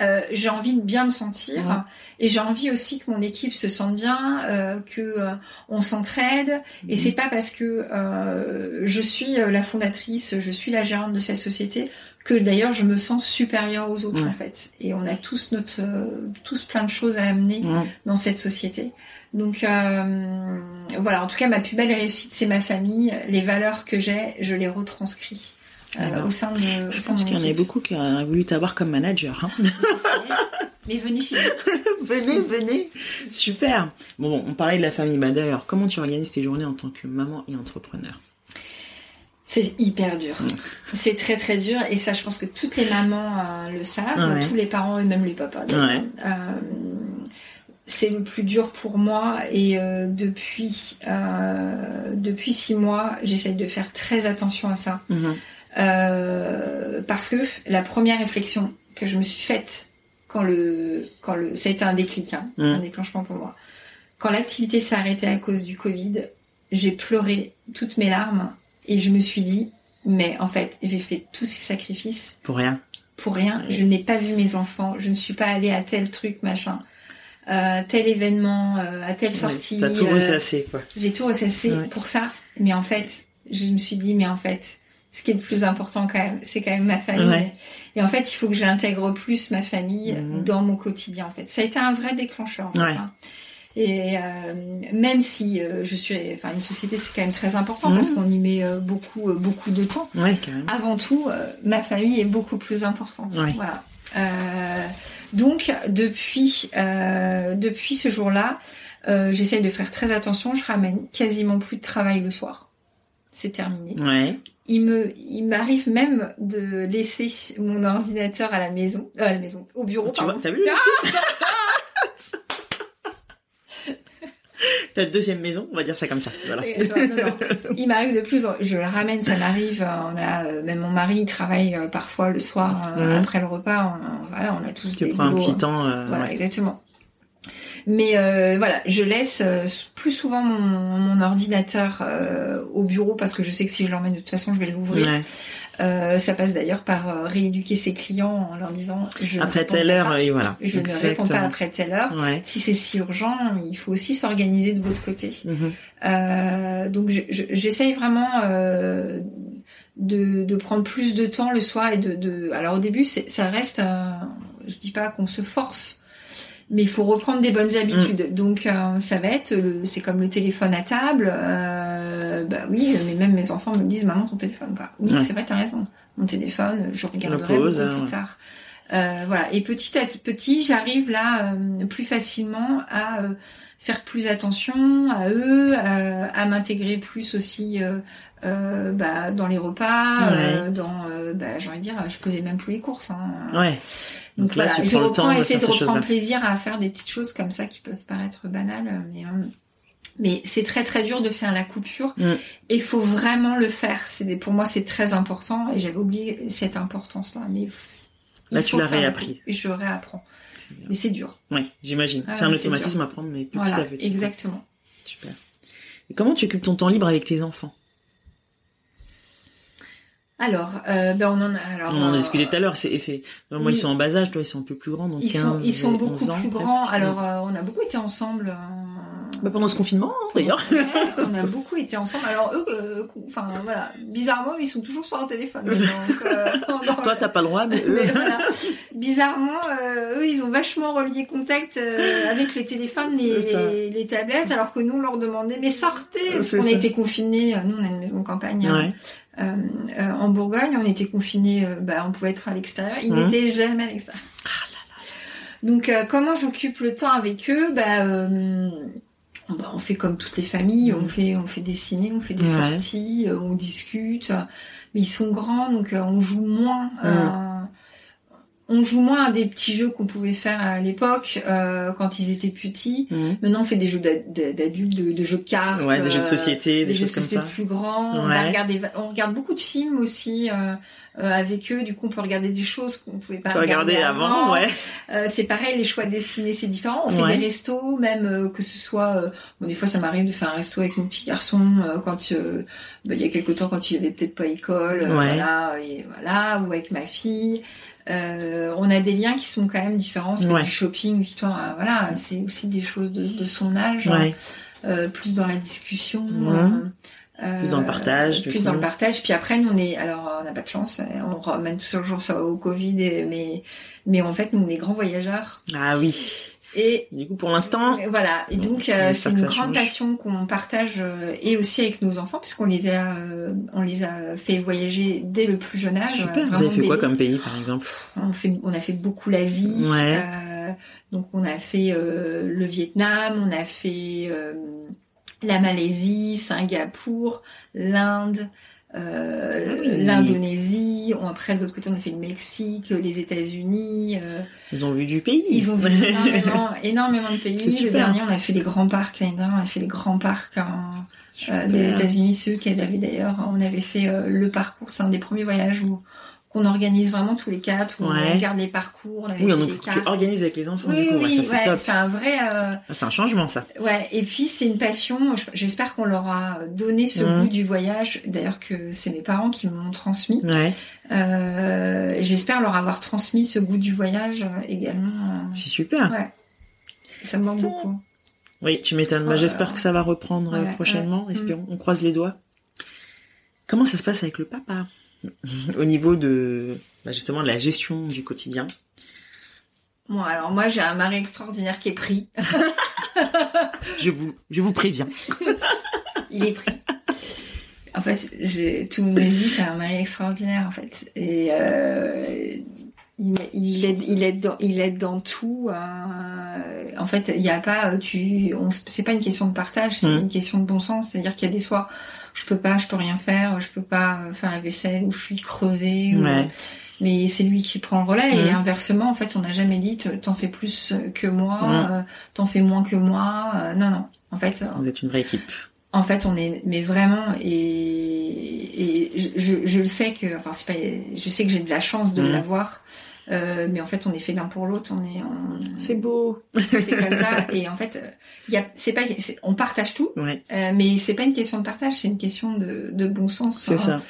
euh, j'ai envie de bien me sentir Ouais. et j'ai envie aussi que mon équipe se sente bien, euh, que euh, on s'entraide. Et c'est pas parce que euh, je suis euh, la fondatrice, je suis la gérante de cette société que d'ailleurs je me sens supérieure aux autres Ouais. en fait. Et on a tous notre euh, tous plein de choses à amener Mhm. dans cette société. Donc euh, voilà, en tout cas ma plus belle réussite c'est ma famille, les valeurs que j'ai, je les retranscris Alors, au sein de au Je sein pense qu'il y en a beaucoup qui auraient voulu t'avoir comme manager. hein. Mais venez chez nous. <laughs> venez, venez. Super. Bon, on parlait de la famille. Bah d'ailleurs, comment tu organises tes journées en tant que maman et entrepreneur? C'est hyper dur. C'est très très dur et ça je pense que toutes les mamans euh, le savent, Ouais. tous les parents et même les papas. Ouais. Euh, c'est le plus dur pour moi et euh, depuis euh, depuis six mois j'essaye de faire très attention à ça Mhm. Euh, parce que la première réflexion que je me suis faite quand le quand le ça a été un déclic hein, Mm. un déclenchement pour moi quand l'activité s'est arrêtée à cause du Covid j'ai pleuré toutes mes larmes et je me suis dit mais en fait j'ai fait tous ces sacrifices Pour rien. pour rien. Je n'ai pas vu mes enfants. Je ne suis pas allée à tel truc, machin, euh, tel événement, euh, à telle sortie. T'as tout euh, ressassé, quoi. J'ai tout ressassé Ouais. pour ça. Mais en fait, je me suis dit, mais en fait, ce qui est le plus important quand même, c'est quand même ma famille. Ouais. Et en fait, il faut que j'intègre plus ma famille Mhm. dans mon quotidien. En fait, ça a été un vrai déclencheur. En fait, Ouais. hein. Et euh, même si euh, je suis, enfin, une société, c'est quand même très important Mhm. parce qu'on y met euh, beaucoup, euh, beaucoup de temps Ouais, carrément. avant tout, euh, ma famille est beaucoup plus importante. Ouais. Voilà. Euh, donc depuis euh, depuis ce jour-là, euh, j'essaye de faire très attention. Je ramène quasiment plus de travail le soir. C'est terminé. Ouais. Il me il m'arrive même de laisser mon ordinateur à la maison, euh, à la maison, au bureau. Tu vois, t'as vu le Ah <laughs> Ta deuxième maison, on va dire ça comme ça. Voilà. Non, non. Il m'arrive de plus, en- je le ramène, ça m'arrive. On a euh, même mon mari il travaille euh, parfois le soir euh, après le repas. On, voilà, on a tous Tu prends un petit temps. euh, Voilà, ouais. exactement. Mais euh, voilà, je laisse euh, plus souvent mon, mon ordinateur euh, au bureau parce que je sais que si je l'emmène de toute façon, je vais l'ouvrir. Ouais. Euh, ça passe d'ailleurs par euh, rééduquer ses clients en leur disant je ne Après telle heure, et voilà. je ne réponds pas après telle heure. Ouais. Si c'est si urgent, il faut aussi s'organiser de votre côté. Mhm. Euh, donc je- je- j'essaye vraiment euh, de, de prendre plus de temps le soir et de, de... alors au début c'est- ça reste euh, je dis pas qu'on se force mais il faut reprendre des bonnes habitudes donc euh, ça va être le c'est comme le téléphone à table euh, bah oui mais même mes enfants me disent maman ton téléphone quoi oui Ouais. c'est vrai t'as raison mon téléphone je regarderai hein, plus ouais. tard euh, voilà et petit à petit j'arrive là euh, plus facilement à euh, faire plus attention à eux, à, à m'intégrer plus aussi euh, bah, dans les repas, euh, dans, euh, bah, j'ai envie de dire, je faisais même plus les courses. Hein. Ouais. Donc, Donc là, voilà, tu je reprends, de essayer de ces reprendre plaisir à faire des petites choses comme ça qui peuvent paraître banales, mais euh, mais c'est très très dur de faire la coupure Mm. et il faut vraiment le faire. C'est pour moi c'est très important et j'avais oublié cette importance là, mais Là, tu l'as réappris. Et je réapprends, mais c'est dur. Ouais, j'imagine. Ah c'est un automatisme à prendre, mais petit Voilà, à petit. quoi. exactement. Super. Et comment tu occupes ton temps libre avec tes enfants? Alors, euh, ben on en a. Alors, On en a euh, discuté tout à l'heure. C'est, c'est... Moi, oui. ils sont en bas âge, toi, ils sont un peu plus grands, donc Ils 15, sont, ils sont et beaucoup 11 ans, plus presque. grands. Alors, euh, on a beaucoup été ensemble. euh, Bah, pendant ce confinement, hein, d'ailleurs. Ouais, on a <laughs> beaucoup été ensemble. Alors eux, euh, enfin voilà, bizarrement, ils sont toujours sur leur téléphone. Donc, euh, <laughs> dans- Toi, t'as pas le droit, mais eux. Mais voilà. <laughs> Bizarrement, euh, eux, ils ont vachement relié contact euh, avec les téléphones, ça. les, les tablettes, alors que nous, on leur demandait, mais sortez Parce qu'on a été confinés, euh, nous, on a une maison de campagne hein, Ouais. Euh, euh, en Bourgogne, on était confinés, euh, bah, on pouvait être à l'extérieur, ils Mhm. n'étaient jamais à l'extérieur. Donc, euh, comment j'occupe le temps avec eux? Bah, bah, on fait comme toutes les familles, on Mhm. fait, on fait des ciné, on fait des Ouais. sorties, on discute. Mais ils sont grands, donc on joue moins. euh, on joue moins à des petits jeux qu'on pouvait faire à l'époque euh, quand ils étaient petits. Mhm. Maintenant, on fait des jeux d'ad- d'adultes, de, de jeux de cartes, Ouais, des jeux de euh, société, des, jeux comme ça. plus grands. On, regarder, regarde beaucoup de films aussi euh, euh, avec eux. Du coup, on peut regarder des choses qu'on pouvait pas T'as regardé regarder avant, ouais. euh, c'est pareil, les choix dessinés, c'est différent. On fait Ouais. des restos, même euh, que ce soit... euh, bon, des fois, ça m'arrive de faire un resto avec mon petit garçon euh, quand euh, bah, il y a quelque temps, quand il avait peut-être pas école, Ouais. voilà, et voilà, ou avec ma fille. Euh, on a des liens qui sont quand même différents. C'est Ouais. du shopping, du temps, euh, voilà, c'est aussi des choses de, de son âge, Ouais. euh, plus dans la discussion. Euh, Plus dans le partage, du plus dans le partage. Puis après, nous, on est, alors, on n'a pas de chance, on ramène tout ça au Covid, et- mais, mais en fait, nous, on est grands voyageurs. Ah oui. Et Du coup, pour l'instant, et voilà. Et donc, on euh, c'est une grande change. passion qu'on partage euh, et aussi avec nos enfants, puisqu'on les a, euh, on les a fait voyager dès le plus jeune âge. super. euh, Vous avez fait quoi comme pays, par exemple on, fait, on a fait beaucoup l'Asie. Ouais. euh, donc, on a fait euh, le Vietnam, on a fait euh, la Malaisie, Singapour, l'Inde. Euh, Ah oui. l'Indonésie, On- après de l'autre côté on a fait le Mexique, les États-Unis, euh, Ils ont vu du pays. ils ont vu énormément, <laughs> énormément de pays. Le dernier, on a fait les grands parcs. L'année dernière, on a fait les grands parcs euh, des. États-Unis, ceux qu'elle avait d'ailleurs. On avait fait euh, le parcours. C'est un des premiers voyages où qu'on organise vraiment tous les quatre, où Ouais. on regarde les parcours. On avait Oui, les cartes. organises avec les enfants, Oui, du coup. ouais, oui, ça, ouais, c'est un vrai. euh, Ah, c'est un changement, ça. Ouais, et puis c'est une passion. Je- J'espère qu'on leur a donné ce Mhm. goût du voyage. D'ailleurs que c'est mes parents qui m'ont transmis. Ouais. Euh, J'espère leur avoir transmis ce goût du voyage euh, également. euh, C'est super. Ouais. Ça me manque beaucoup. Oui, tu m'étonnes. Bah, Ouais. J'espère que ça va reprendre euh, prochainement. ouais. Espérons. On croise les doigts. Comment ça se passe avec le papa? Au niveau de, bah, justement, de la gestion du quotidien. Bon, alors moi j'ai un mari extraordinaire qui est pris. Je vous, je vous préviens. <laughs> Il est pris. En fait, j'ai tout le monde me dit t'as un mari extraordinaire en fait. Et euh, il, il aide, il aide dans, il aide dans tout. euh, en fait, il n'y a pas, tu, on, c'est pas une question de partage, c'est Mm. une question de bon sens. C'est-à-dire qu'il y a des soirs je peux pas, je peux rien faire, je peux pas faire la vaisselle ou je suis crevée. ou- Ouais. mais c'est lui qui prend le relais et Mhm. inversement en fait on n'a jamais dit te- t'en fais plus que moi euh, t'en fais moins que moi euh, non non en fait euh, Vous êtes une vraie équipe. en fait on est mais vraiment et, et je, je, je le sais que enfin c'est pas je sais que j'ai de la chance de Mhm. l'avoir euh, mais en fait on est fait l'un pour l'autre on est on- C'est beau. <laughs> c'est comme ça et en fait euh, il y a c'est pas on partage tout Ouais, euh, mais c'est pas une question de partage c'est une question de, de bon sens c'est hein. ça.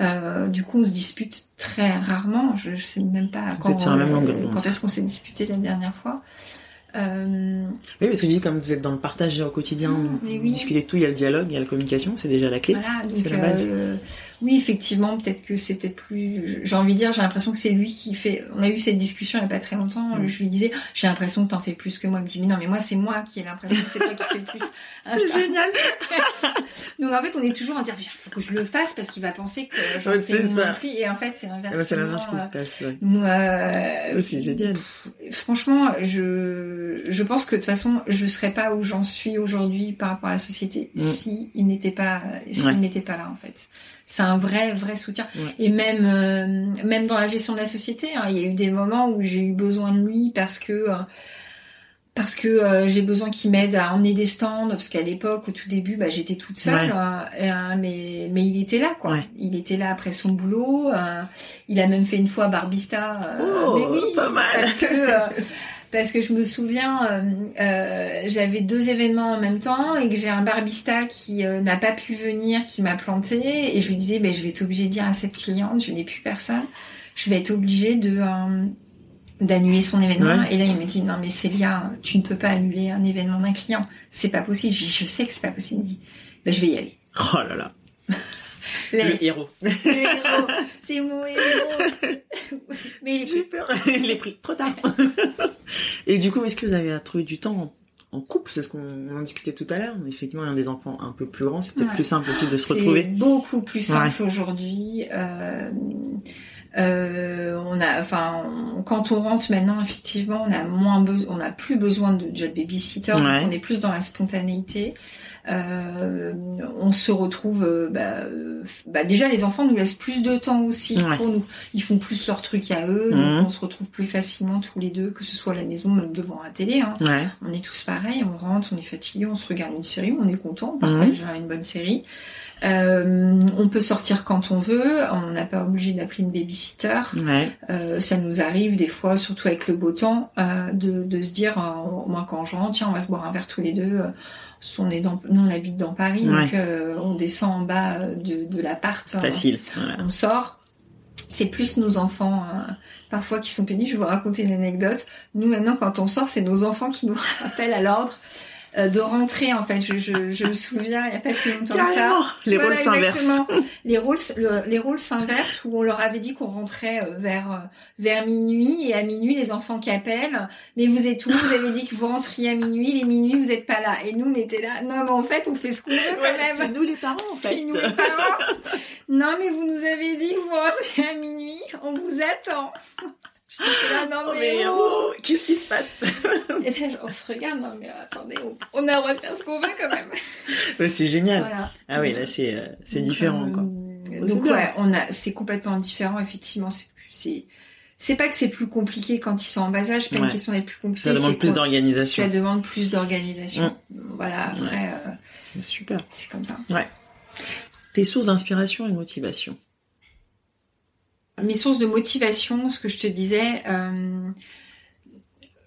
Euh, du coup, on se dispute très rarement. Je, je sais même pas quand, même euh, quand est-ce qu'on s'est disputé la dernière fois. Euh, Oui, parce que je dis, comme vous êtes dans le partage au quotidien, Mais vous oui. discutez de tout, il y a le dialogue, il y a la communication, c'est déjà la clé. voilà, donc c'est la base. euh, oui, effectivement, peut-être que c'est peut-être plus. J'ai envie de dire, j'ai l'impression que c'est lui qui fait. On a eu cette discussion il y a pas très longtemps. Mm. Je lui disais, j'ai l'impression que t'en fais plus que moi. Il me dit, mais non, mais moi c'est moi qui ai l'impression que c'est toi qui fais le plus. <laughs> Je- génial. <laughs> Donc en fait, on est toujours à dire, il faut que je le fasse parce qu'il va penser que Ouais, fais c'est moins lui. Et en fait, c'est inversement. bah, c'est l'inverse qui euh, se passe. Ouais. Moi, euh, c'est génial. Franchement, je, je pense que de toute façon, je serais pas où j'en suis aujourd'hui par rapport à la société Mm. si il n'était pas, s'il Ouais. n'était pas là en fait. C'est un vrai, vrai soutien. Ouais. Et même, euh, même dans la gestion de la société, hein, il y a eu des moments où j'ai eu besoin de lui parce que, euh, parce que euh, j'ai besoin qu'il m'aide à emmener des stands, parce qu'à l'époque, au tout début, bah, j'étais toute seule, Ouais. euh, et, euh, mais, mais il était là, quoi. Ouais. Il était là après son boulot. euh, il a même fait une fois Barbista. Oh, mais oui, pas mal. Parce que, <laughs> parce que je me souviens, euh, euh, j'avais deux événements en même temps et que j'ai un barbista qui euh, n'a pas pu venir, qui m'a planté et je lui disais, ben, je vais être obligée de dire à cette cliente, je n'ai plus personne, je vais être obligée de d'annuler son événement. Ouais. Et là, il me dit, non mais Célia, tu ne peux pas annuler un événement d'un client, c'est pas possible. Je, dis, je sais que c'est pas possible. Il me dit, ben, je vais y aller. Oh là là. Le héros. le héros, c'est mon héros. mais il est Super. Il est pris trop tard. <laughs> Et du coup, est-ce que vous avez trouvé du temps en, couple? C'est ce qu'on en discutait tout à l'heure. Effectivement, il y a des enfants un peu plus grands, c'est peut-être Ouais. plus simple aussi de se C'est retrouver. beaucoup plus simple aujourd'hui. Euh, euh, on a, enfin, on- quand on rentre maintenant, effectivement, on a moins besoin, on a plus besoin de job babysitter, donc on est plus dans la spontanéité. Euh, on se retrouve, euh, bah, euh, bah, déjà les enfants nous laissent plus de temps aussi Ouais. pour nous. Ils font plus leur truc à eux, Mhm. donc on se retrouve plus facilement tous les deux, que ce soit à la maison, même devant la télé. Hein. Ouais. On est tous pareils, on rentre, on est fatigué, on se regarde une série, on est content, on Mhm. partage une bonne série. Euh, on peut sortir quand on veut, on n'a pas obligé d'appeler une babysitter. Ouais. Euh, ça nous arrive des fois, surtout avec le beau temps, euh, de, de se dire, moi quand je rentre, tiens, on va se boire un verre tous les deux. On est dans, nous on habite dans Paris, Ouais. donc euh, on descend en bas euh, de, de l'appart. euh, Facile. Voilà. on sort. C'est plus nos enfants euh, parfois qui sont pénibles. Je vais vous raconter une anecdote. Nous maintenant, quand on sort, c'est nos enfants qui nous <laughs> rappellent à l'ordre de rentrer. En fait, je, je, je me souviens, il n'y a pas si longtemps que ça. Les Voilà, rôles s'inversent. Les rôles, le- les rôles s'inversent où on leur avait dit qu'on rentrait euh, vers euh, vers minuit et à minuit les enfants qui appellent. Mais vous êtes où? Vous avez dit que vous rentriez à minuit. Les minuit vous n'êtes pas là. Et nous on était là. Non mais en fait on fait ce qu'on veut quand Ouais, même. c'est nous les parents en fait. C'est nous les parents. Non, mais vous nous avez dit que vous rentriez à minuit. On vous attend. Là, non, Oh, mais. mais oh. oh, qu'est-ce qui se passe? Et là, on se regarde, non, mais attendez, on, a le droit de faire ce qu'on veut quand même. <laughs> Ouais, C'est génial. Voilà. Ah oui, là c'est euh, c'est Donc, différent euh, quoi. Donc, c'est bien. ouais, on a, c'est complètement différent, effectivement. C'est c'est, c'est pas que c'est plus compliqué quand ils sont en bas âge, c'est pas Ouais. une question d'être plus compliqué. Ça demande plus d'organisation. Ça demande plus d'organisation. Voilà, après, euh, Super. c'est comme ça. Tes sources d'inspiration et de motivation. Mes sources de motivation, ce que je te disais, euh,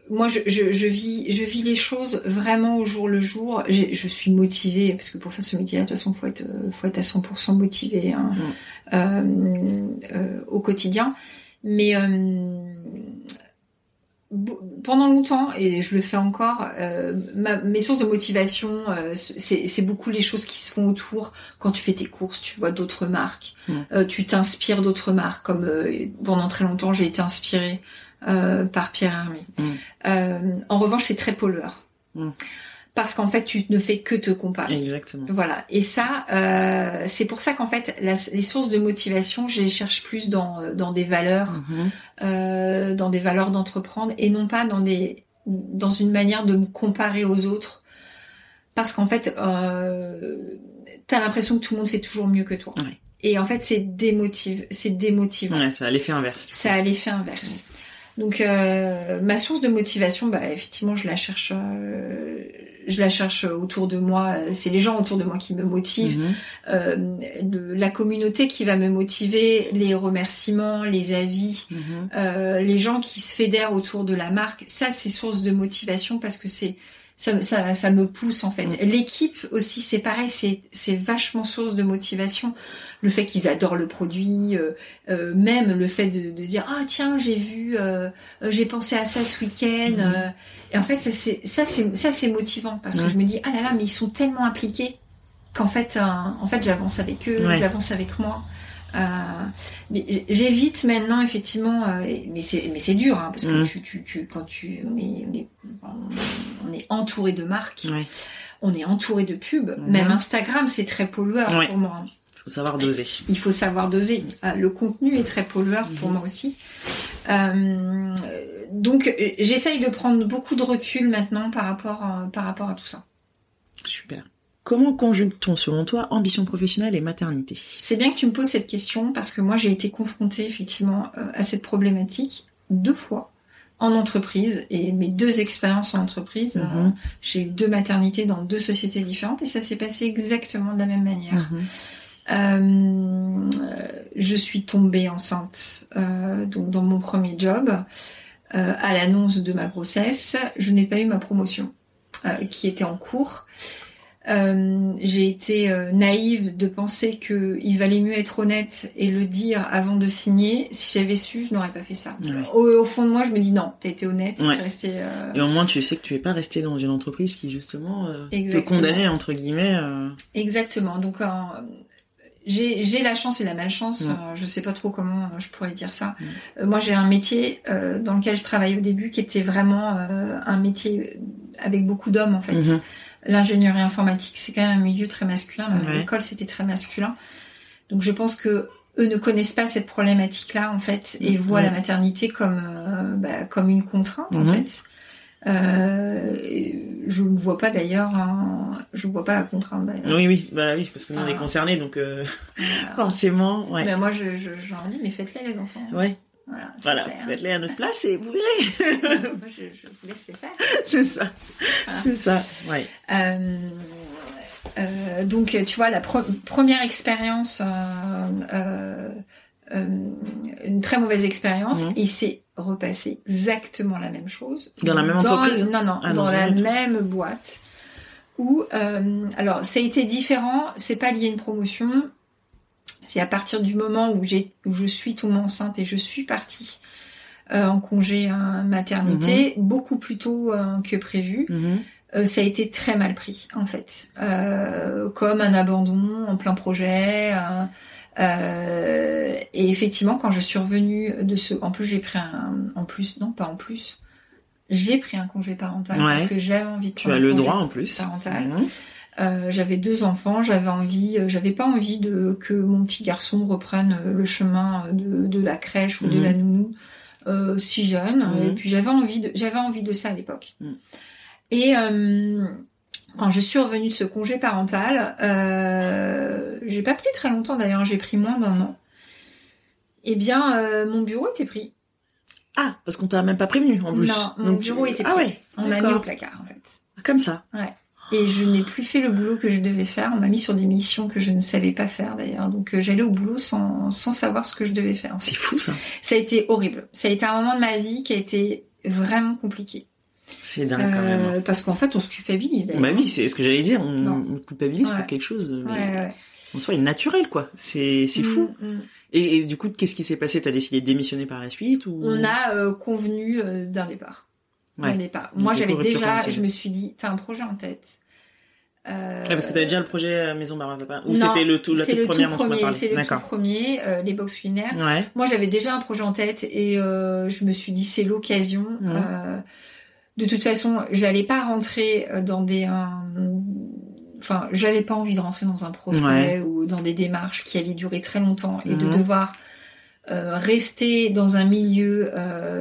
moi je, je, je vis je vis les choses vraiment au jour le jour. J'ai- Je suis motivée parce que pour faire ce métier, de toute façon, faut être faut être à 100% motivé hein, Mm. euh, euh, au quotidien. Mais euh, pendant longtemps, et je le fais encore, euh, ma- mes sources de motivation, euh, c'est beaucoup les choses qui se font autour. Quand tu fais tes courses, tu vois d'autres marques, Mm. euh, tu t'inspires d'autres marques. Comme euh, pendant très longtemps, j'ai été inspirée euh, par Pierre Hermé. Mm. Euh, en revanche, c'est très pollueur. Mm. Parce qu'en fait, tu ne fais que te comparer. Exactement. Voilà. Et ça, euh, c'est pour ça qu'en fait, la- les sources de motivation, je les cherche plus dans, euh, dans des valeurs, Mhm. euh, dans des valeurs d'entreprendre, et non pas dans des, dans une manière de me comparer aux autres. parce qu'en fait, euh, t'as l'impression que tout le monde fait toujours mieux que toi. Ouais. Et en fait, c'est démotive, c'est démotivant. Ouais, ça a l'effet inverse. Ça a l'effet inverse. Donc euh, ma source de motivation, bah effectivement, je la cherche, euh, je la cherche autour de moi. C'est les gens autour de moi qui me motivent, Mhm. euh, la communauté qui va me motiver, les remerciements, les avis, Mhm. euh, les gens qui se fédèrent autour de la marque. Ça, c'est source de motivation parce que c'est ça, ça, ça me pousse en fait. Mm. L'équipe aussi, c'est pareil, c'est c'est vachement source de motivation. Le fait qu'ils adorent le produit, euh, euh, même le fait de, de dire ah tiens j'ai vu, euh, j'ai pensé à ça ce week-end. Euh, et en fait ça c'est ça c'est ça c'est motivant parce que je me dis ah là là mais ils sont tellement impliqués qu'en fait en fait j'avance avec eux, Ouais. ils avancent avec moi. Euh, mais j'évite maintenant effectivement, euh, mais c'est mais c'est dur hein, parce que tu, tu, tu quand tu on est, on est on est entouré de marques, Ouais. on est entouré de pubs. Mhm. Même Instagram c'est très pollueur Ouais. pour moi. Faut savoir doser. Il faut savoir doser. Euh, le contenu est très pollueur pour Mhm. moi aussi. Euh, donc j'essaye de prendre beaucoup de recul maintenant par rapport à, par rapport à tout ça. Super. Comment conjugue-t-on, selon toi, ambition professionnelle et maternité? C'est bien que tu me poses cette question parce que moi j'ai été confrontée effectivement euh, à cette problématique deux fois en entreprise et mes deux expériences en entreprise, Mhm. euh, j'ai eu deux maternités dans deux sociétés différentes et ça s'est passé exactement de la même manière. Mhm. Euh, je suis tombée enceinte euh, donc dans mon premier job à l'annonce de ma grossesse. Je n'ai pas eu ma promotion qui était en cours. Euh, j'ai été euh, naïve de penser que il valait mieux être honnête et le dire avant de signer. Si j'avais su, je n'aurais pas fait ça. Ouais. Au, au fond de moi, je me dis non, t'as été honnête, Ouais. t'es resté. euh, Et au moins, tu sais que tu es pas resté dans une entreprise qui, justement, te condamnait, entre guillemets. Exactement. Donc j'ai la chance et la malchance. Mm. euh, je sais pas trop comment euh, je pourrais dire ça. Euh, moi, j'ai un métier dans lequel je travaillais au début qui était vraiment un métier avec beaucoup d'hommes en fait. mhm. L'ingénierie informatique, c'est quand même un milieu très masculin. Ouais. l'école, c'était très masculin. Donc je pense que eux ne connaissent pas cette problématique-là en fait et Mm. voient Ouais. la maternité comme euh, bah, comme une contrainte en Mhm. fait. Euh, je ne vois pas d'ailleurs, je vois pas la contrainte d'ailleurs. Oui, oui, bah oui, parce que nous, on est concernés, donc euh, <laughs> forcément, ouais. Mais moi, je, je, je leur dis, mais faites-les les enfants. Ouais, Voilà, voilà, faites-les, à notre place et vous verrez. <laughs> moi, je, je vous laisse les faire. <laughs> c'est ça, Voilà. c'est ça, ouais. Euh, euh, donc, tu vois, la pre- première expérience, euh, euh, euh, une très mauvaise expérience, Mhm. et il s'est repassé exactement la même chose. Dans la même entreprise Non, non, Ah, dans, dans la même boîte. Où, euh, alors, ça a été différent, c'est pas lié à une promotion, c'est à partir du moment où, je suis tombée enceinte et je suis partie euh, en congé euh, maternité, Mhm. beaucoup plus tôt euh, que prévu. Mhm. Euh, ça a été très mal pris en fait, comme un abandon en plein projet. et effectivement, quand je suis revenue de ce, en plus j'ai pris un, en plus non pas en plus, j'ai pris un congé parental Ouais. parce que j'avais envie de Tu as le droit en plus. parental. Euh, j'avais deux enfants, j'avais envie, euh, j'avais pas envie de que mon petit garçon reprenne euh, le chemin de, de la crèche ou de Mhm. la nounou euh, si jeune. Mhm. Et puis j'avais envie de, j'avais envie de ça à l'époque. Mhm. Et quand je suis revenue de ce congé parental, j'ai pas pris très longtemps d'ailleurs, j'ai pris moins d'un an. Eh bien, mon bureau était pris. Ah, parce qu'on t'a même pas prévenu en plus. Non, mon Donc, bureau tu- était Ah pris. ouais. On m'a mis au placard en fait. Comme ça. Et je n'ai plus fait le boulot que je devais faire. On m'a mis sur des missions que je ne savais pas faire d'ailleurs. Donc euh, j'allais au boulot sans, sans savoir ce que je devais faire. C'est fou ça. Ça a été horrible. Ça a été un moment de ma vie qui a été vraiment compliqué. C'est dingue quand même. Euh, parce qu'en fait, on se culpabilise d'ailleurs. Bah oui, c'est ce que j'allais dire. On, on culpabilise Ouais. pour quelque chose, mais Ouais, ouais. en soi, est naturel quoi. C'est c'est fou. Mm, mm. Et, et du coup, qu'est-ce qui s'est passé? T'as décidé de démissionner par la suite ou? On a euh, convenu euh, d'un départ. Ouais. Donc, Moi, j'avais déjà, je me suis dit, t'as un projet en tête. Euh, Ouais, parce que t'avais déjà le projet euh, Maison Barba Papa. Ou c'était le tout, la toute le première tout premier, c'est le tout premier, euh, les box winaires. Ouais. Moi, j'avais déjà un projet en tête et euh, je me suis dit c'est l'occasion. De toute façon, j'allais pas rentrer dans des, un- enfin, j'avais pas envie de rentrer dans un procès Ouais. ou dans des démarches qui allaient durer très longtemps et de Mhm. Devoir rester dans un milieu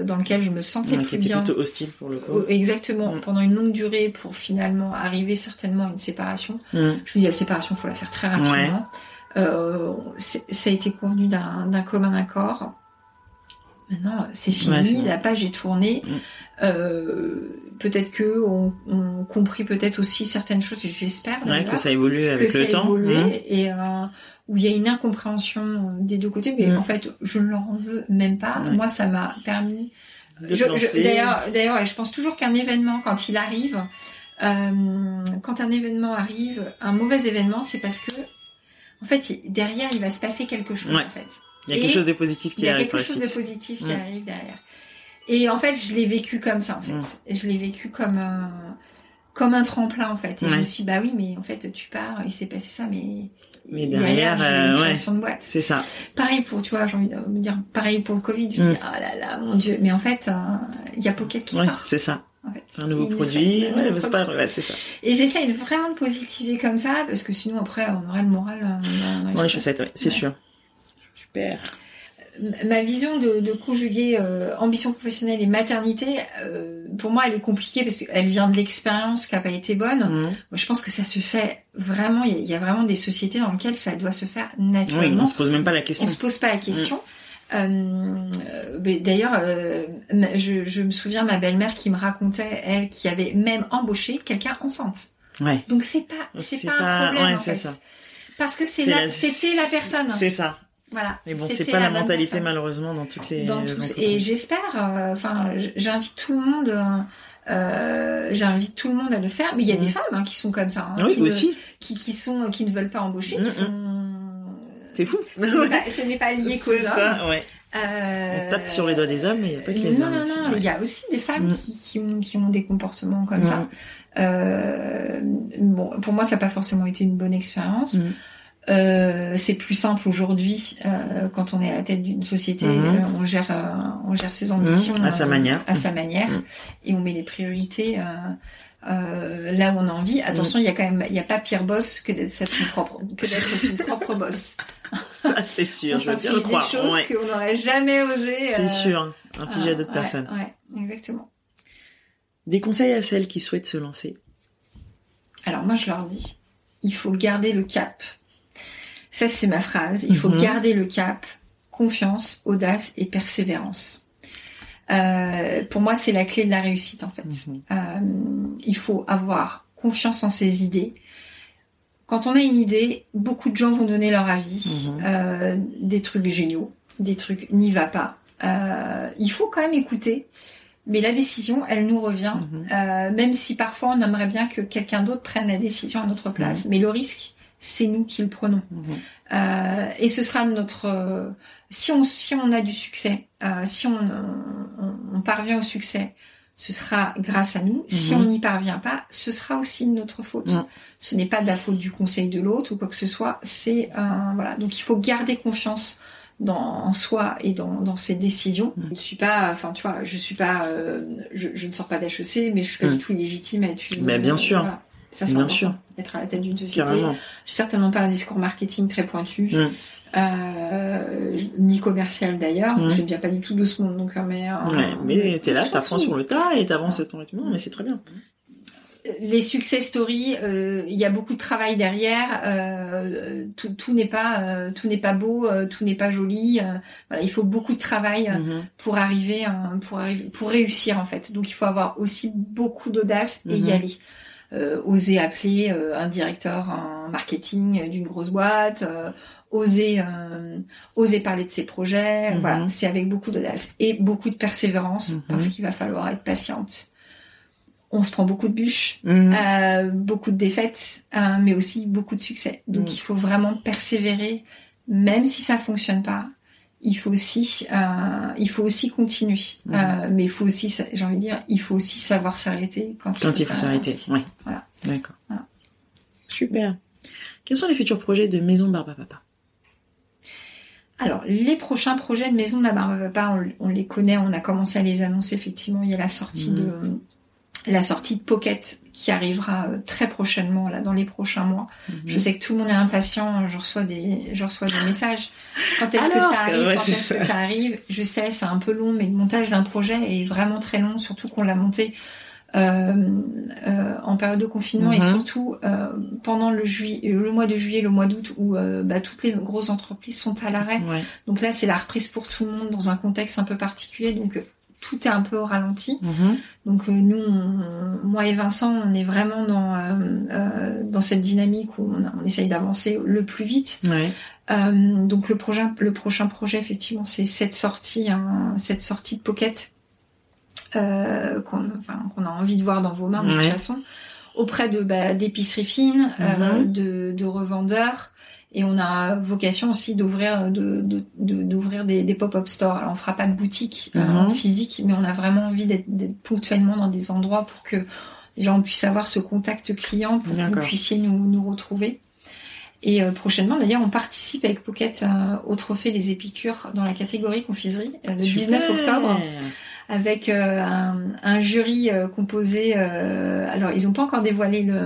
dans lequel je me sentais Ouais, plus qui était bien. plutôt hostile pour le coup. Exactement, Mm. pendant une longue durée pour finalement arriver certainement à une séparation. Mm. Je lui dis la séparation, faut la faire très rapidement. Euh, ça a été convenu d'un commun accord. Maintenant, c'est fini, Ouais, la page est tournée. Mm. Euh, peut-être que on, on compris peut-être aussi certaines choses, et j'espère que ça évolue avec que ça le a temps. évolué Mm. et euh, où il y a une incompréhension euh, des deux côtés. Mais Mm. en fait, je ne leur en veux même pas. Moi, ça m'a permis. D'ailleurs, je pense toujours qu'un événement, quand il arrive, euh, quand un événement arrive, un mauvais événement, c'est parce que, en fait, derrière, il va se passer quelque chose. Ouais. En fait, il y a et quelque chose de positif qui il y a arrive quelque chose de positif qui arrive derrière. Et en fait, je l'ai vécu comme ça, en fait. Mm. Je l'ai vécu comme un, comme un tremplin, en fait. Et je Ouais. me suis, dit, bah oui, mais en fait, tu pars, il s'est passé ça, mais Mais derrière, euh, une ouais. création de boîte. C'est ça. Pareil pour, tu vois, j'ai envie de me dire, pareil pour le Covid. Je me Mm. dis, ah là là, mon Dieu. Mais en fait, euh, il y a Pocket qui Ouais, c'est ça. En fait, Un nouveau produit. Ouais, c'est ouais, c'est ça. Et j'essaye vraiment de positiver comme ça, parce que sinon, après, on aurait le moral euh, dans, les ouais, c'est Ouais. sûr. Super. Ma vision de, de conjuguer euh, ambition professionnelle et maternité, euh, pour moi, elle est compliquée parce qu'elle vient de l'expérience qui n'a pas été bonne. Mhm. Moi, je pense que ça se fait vraiment. Il y, a- il y a vraiment des sociétés dans lesquelles ça doit se faire Oui, naturellement. on se pose même pas la question. on se pose pas la question. Euh, euh, D'ailleurs, euh, je, je me souviens ma belle-mère qui me racontait elle qui avait même embauché quelqu'un enceinte. Ouais. Donc c'est pas c'est pas, pas- un problème ouais, en fait. ça. Parce que c'est C'est la c'était la personne. C'est ça. Voilà. Mais bon, c'est pas la mentalité malheureusement dans toutes les. Dans tous- et j'espère. euh, Enfin, j'invite tout le monde. euh, euh, j'invite tout le monde à le faire. Mais il y a Mhm. des femmes hein, qui sont comme ça. hein, Oui, qui ne- aussi. qui, qui sont qui ne veulent pas embaucher, qui sont. C'est fou. <laughs> Ce n'est pas- lié qu'aux hommes. ça, ouais. Euh, On tape sur les doigts des hommes, mais il n'y a pas que les non, hommes. non, non, ouais. il y a aussi des femmes Mm. qui, qui, ont, qui ont des comportements comme Mm. ça. Euh, bon, pour moi, ça n'a pas forcément été une bonne expérience. Mm. Euh, c'est plus simple aujourd'hui euh, quand on est à la tête d'une société, Mhm. euh, on gère, euh, on gère ses ambitions Mhm, à sa manière. à sa manière, Mhm. et on met les priorités. Là où on a envie. Attention, il y a quand même, il n'y a pas pire boss que d'être son propre, que d'être son <laughs> propre boss. Ça, c'est sûr, on je veux bien le s'inflige des croire. choses ouais. qu'on n'aurait jamais osé. C'est sûr, infligé à d'autres ouais, personnes. Ouais, exactement. Des conseils à celles qui souhaitent se lancer. Alors moi, je leur dis, il faut garder le cap. Ça, c'est ma phrase. Il faut Mhm. garder le cap, confiance, audace et persévérance. Euh, pour moi, c'est la clé de la réussite, en fait. Mhm. Euh, il faut avoir confiance en ses idées. Quand on a une idée, beaucoup de gens vont donner leur avis, Mhm. euh, des trucs géniaux, des trucs n'y va pas. Euh, il faut quand même écouter, mais la décision, elle nous revient, euh, même si parfois on aimerait bien que quelqu'un d'autre prenne la décision à notre place. Mais le risque, c'est nous qui le prenons. Mhm. Euh, et ce sera notre euh, si on si on a du succès, euh, si on, on, on parvient au succès, ce sera grâce à nous. Si Mhm. on n'y parvient pas, ce sera aussi de notre faute. Mhm. Ce n'est pas de la faute du conseil de l'autre ou quoi que ce soit. C'est euh, voilà. Donc il faut garder confiance dans en soi et dans, dans ses décisions. Je ne suis pas, enfin tu vois, je suis pas, euh, je, je ne sors pas d'HEC, mais je suis pas du tout illégitime à être une. Mais bien sûr. voilà. Ça, c'est Bien sûr. Être à la tête d'une société. Carrément. Certainement pas un discours marketing très pointu, Mm. euh, ni commercial d'ailleurs. Mm. Je ne viens pas du tout de ce monde, donc euh, mais. euh, Ouais, mais t'es là, t'apprends sur le tas et t'avances ton rythme. Mais c'est très bien. Les success stories, euh, il y a beaucoup de travail derrière. euh, tout tout n'est pas euh, tout n'est pas beau, euh, tout n'est pas joli. euh, voilà, il faut beaucoup de travail euh, Mhm. pour arriver euh, pour arriver pour réussir en fait. Donc il faut avoir aussi beaucoup d'audace et y Mhm. aller. Euh, oser appeler euh, un directeur en marketing d'une grosse boîte, euh, oser euh, oser parler de ses projets, Mhm. voilà, c'est avec beaucoup d'audace et beaucoup de persévérance Mhm. parce qu'il va falloir être patiente. On se prend beaucoup de bûches, Mhm. euh, beaucoup de défaites, euh, mais aussi beaucoup de succès. Donc il faut vraiment persévérer, même si ça fonctionne pas. Il faut aussi, euh, il faut aussi continuer. Mhm. Euh, mais il faut aussi, j'ai envie de dire, il faut aussi savoir s'arrêter quand, Quand il faut s'arrêter. Oui. Voilà. D'accord. Voilà. Super. Quels sont les futurs projets de Maison Barba Papa? Alors, les prochains projets de Maison de la Barbe à Papa, on, on les connaît, on a commencé à les annoncer, effectivement. Il y a la sortie Mhm. de la sortie de Pocket qui arrivera euh, très prochainement là dans les prochains mois. Mhm. Je sais que tout le monde est impatient, je reçois des je reçois des messages. Quand est-ce que ça arrive ouais, Quand est-ce que ça. arrive Je sais, c'est un peu long mais le montage d'un projet est vraiment très long surtout qu'on l'a monté euh, euh, en période de confinement et Mhm. surtout euh, pendant le juillet le mois de juillet, le mois d'août où euh, bah, toutes les grosses entreprises sont à l'arrêt. Ouais. Donc là, c'est la reprise pour tout le monde dans un contexte un peu particulier donc euh, tout est un peu au ralenti. Mhm. Donc euh, nous, on- moi et Vincent, on est vraiment dans euh, euh, dans cette dynamique où on, on essaye d'avancer le plus vite. Ouais. Euh, donc le prochain le prochain projet effectivement, c'est cette sortie hein, cette sortie de Pocket euh, qu'on enfin, qu'on a envie de voir dans vos mains de Ouais. toute façon auprès de bah, d'épiceries fines, euh, Mhm. de, de revendeurs. Et on a vocation aussi d'ouvrir de, de, des, des pop-up stores. Alors on fera pas de boutique euh, Mhm. physique, mais on a vraiment envie d'être, ponctuellement dans des endroits pour que les gens puissent avoir ce contact client, pour que vous puissiez nous, nous retrouver. Et euh, prochainement, d'ailleurs, on participe avec Pocket euh, au trophée Les Épicures dans la catégorie confiserie euh, le 19 Super. octobre avec un, un jury composé. alors, ils n'ont pas encore dévoilé le,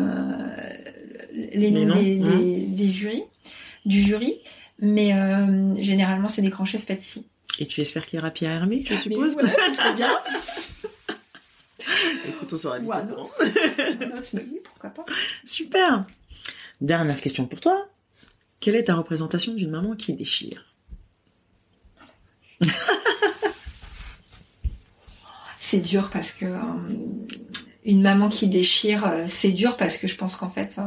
les Les noms des, hein. des, des jurys, du jury, mais euh, généralement, c'est des grands chefs pâtissiers. Et tu espères qu'il y aura Pierre Hermé, je suppose Mais voilà, c'est bien. <laughs> Écoute, on sera vite Ou un au courant. autre. Un autre, mais oui, pourquoi pas. Super. Dernière question pour toi. Quelle est ta représentation d'une maman qui déchire? <laughs> C'est dur parce que euh, une maman qui déchire, euh, c'est dur parce que je pense qu'en fait, euh,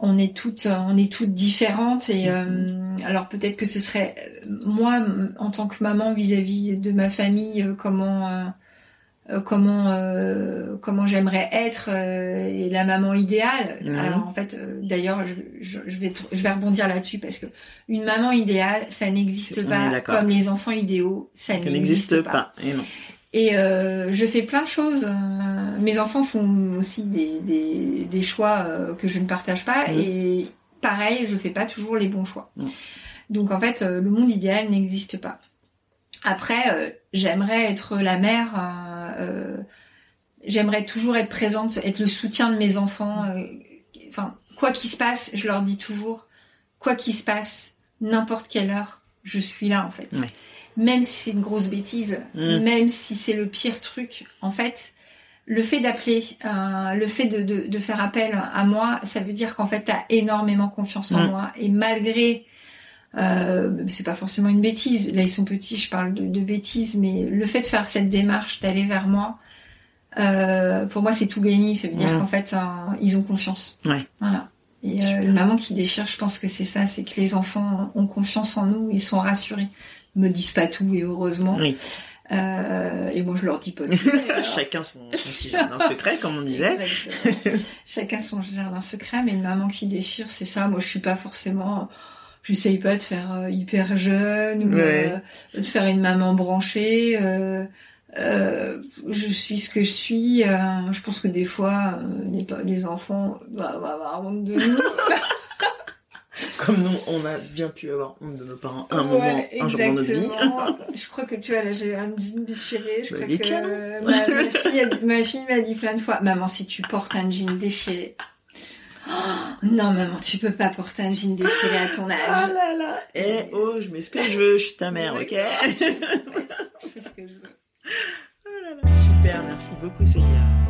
on est toutes, euh, on est toutes différentes et euh, alors peut-être que ce serait euh, moi en tant que maman vis-à-vis de ma famille, comment, euh, euh, comment, euh, comment j'aimerais être et la maman idéale. Mhm. Alors en fait, d'ailleurs, je, vais, je vais rebondir là-dessus parce que une maman idéale, ça n'existe pas comme les enfants idéaux, ça n'existe pas. pas. Et non. Et euh, je fais plein de choses. euh, mes enfants font aussi des, des, des choix euh, que je ne partage pas. Mhm. Et pareil, je fais pas toujours les bons choix. Mhm. Donc en fait, le monde idéal n'existe pas. Après, euh, j'aimerais être la mère. j'aimerais toujours être présente, être le soutien de mes enfants. euh, Enfin, quoi qu'il se passe, je leur dis toujours, quoi qu'il se passe, n'importe quelle heure, je suis là en fait. Ouais. Même si c'est une grosse bêtise, Mm. même si c'est le pire truc, en fait, le fait d'appeler, euh, le fait de, de, de faire appel à moi, ça veut dire qu'en fait, tu as énormément confiance en Mm. moi. Et malgré, euh, c'est pas forcément une bêtise, là ils sont petits, je parle de, de bêtises, mais le fait de faire cette démarche, d'aller vers moi, euh, pour moi c'est tout gagné. Ça veut dire Mm. qu'en fait, euh, ils ont confiance. Ouais. Voilà. Et euh, une maman qui déchire, je pense que c'est ça, c'est que les enfants ont confiance en nous, ils sont rassurés. Me disent pas tout et heureusement. Oui. Euh, et moi je leur dis pas <laughs> Chacun son, son petit jardin secret, comme on disait. <laughs> Chacun son jardin secret, mais une maman qui déchire, c'est ça. Moi, je suis pas forcément. J'essaye pas de faire euh, hyper jeune ou Ouais. euh, de faire une maman branchée. euh, je suis ce que je suis. je pense que des fois, les, enfants doivent avoir honte de nous. <laughs> Comme nous, on a bien pu avoir honte de nos parents un Ouais, moment, un jour dans notre vie. exactement. je crois que tu vois, là, j'ai un jean déchiré. Je Bah, crois que ma, ma fille, a- ma fille m'a dit plein de fois, maman, si tu portes un jean déchiré. Oh, non, maman, tu peux pas porter un jean déchiré à ton Ah âge. là là Eh oh, je mets ce que je veux, je suis ta mère, ok? Je <laughs> fais ce que je veux. Oh là là, Super, merci beaucoup Célia.